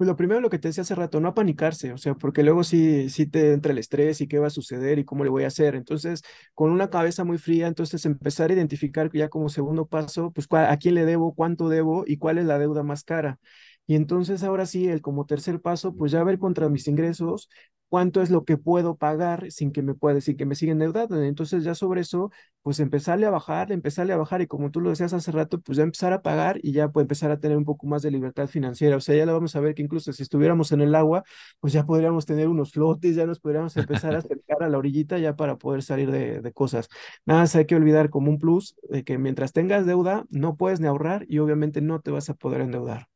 Pues lo primero, lo que te decía hace rato, no apanicarse, o sea, porque luego sí, sí te entra el estrés y qué va a suceder y cómo le voy a hacer. Entonces, con una cabeza muy fría, entonces empezar a identificar ya como segundo paso, pues a quién le debo, cuánto debo y cuál es la deuda más cara. Y entonces ahora sí, el como tercer paso, pues ya ver contra mis ingresos cuánto es lo que puedo pagar sin que me pueda, sin que me siga endeudando. Entonces ya sobre eso, pues empezarle a bajar, empezarle a bajar y como tú lo decías hace rato, pues ya empezar a pagar y ya puede empezar a tener un poco más de libertad financiera. O sea, ya lo vamos a ver que incluso si estuviéramos en el agua, pues ya podríamos tener unos flotes, ya nos podríamos empezar a acercar a la orillita ya para poder salir de, de cosas. Nada más hay que olvidar como un plus de que mientras tengas deuda, no puedes ni ahorrar y obviamente no te vas a poder endeudar.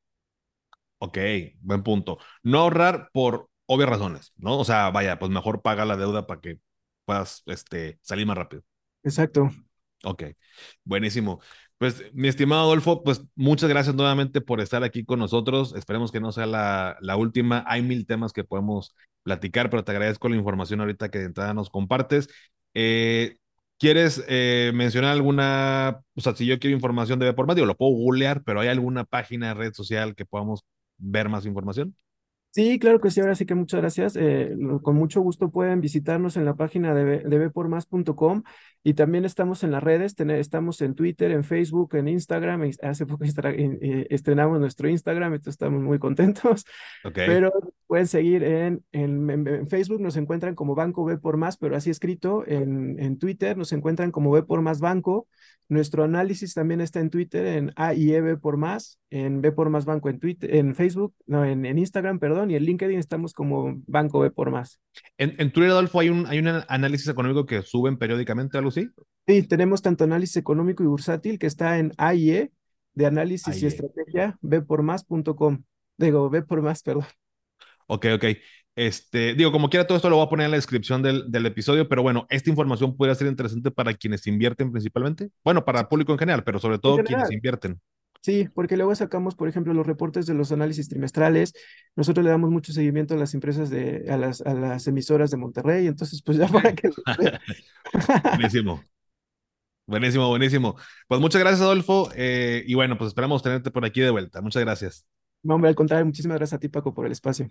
Ok, buen punto. No ahorrar por obvias razones, ¿no? O sea, vaya, pues mejor paga la deuda para que puedas este, salir más rápido. Exacto. Ok, buenísimo. Pues, mi estimado Adolfo, pues muchas gracias nuevamente por estar aquí con nosotros. Esperemos que no sea la, la última. Hay mil temas que podemos platicar, pero te agradezco la información ahorita que de entrada nos compartes. Eh, ¿Quieres eh, mencionar alguna, o sea, si yo quiero información de por medio, lo puedo googlear, pero hay alguna página, red social que podamos ver más información? Sí, claro que sí, ahora sí que muchas gracias. Eh, con mucho gusto pueden visitarnos en la página de, de y también estamos en las redes, estamos en Twitter, en Facebook, en Instagram. Hace poco eh, estrenamos nuestro Instagram, entonces estamos muy contentos. Pero pueden seguir en, en, Facebook, nos encuentran como Banco B por Más, pero así escrito. En, en Twitter nos encuentran como B por Más Banco. Nuestro análisis también está en Twitter, en AIEB por más, en B por más banco en Twitter, en Facebook, no, en, Instagram, perdón, y en LinkedIn estamos como Banco B por más. En, en Twitter, Adolfo, hay un, hay un análisis económico que suben periódicamente, algo Sí, tenemos tanto análisis económico y bursátil que está en AIE, de análisis y estrategia, B por más.com. Digo, B por más, perdón. Ok, ok. Este, digo, como quiera, todo esto lo voy a poner en la descripción del, del, episodio, pero bueno, esta información puede ser interesante para quienes invierten principalmente. Bueno, para el público en general, pero sobre todo quienes invierten. Sí, porque luego sacamos, por ejemplo, los reportes de los análisis trimestrales. Nosotros le damos mucho seguimiento a las empresas de, a las, a las emisoras de Monterrey, entonces, pues ya para que. buenísimo. Buenísimo, buenísimo. Pues muchas gracias, Adolfo. Eh, y bueno, pues esperamos tenerte por aquí de vuelta. Muchas gracias. No, hombre, al contrario, muchísimas gracias a ti, Paco, por el espacio.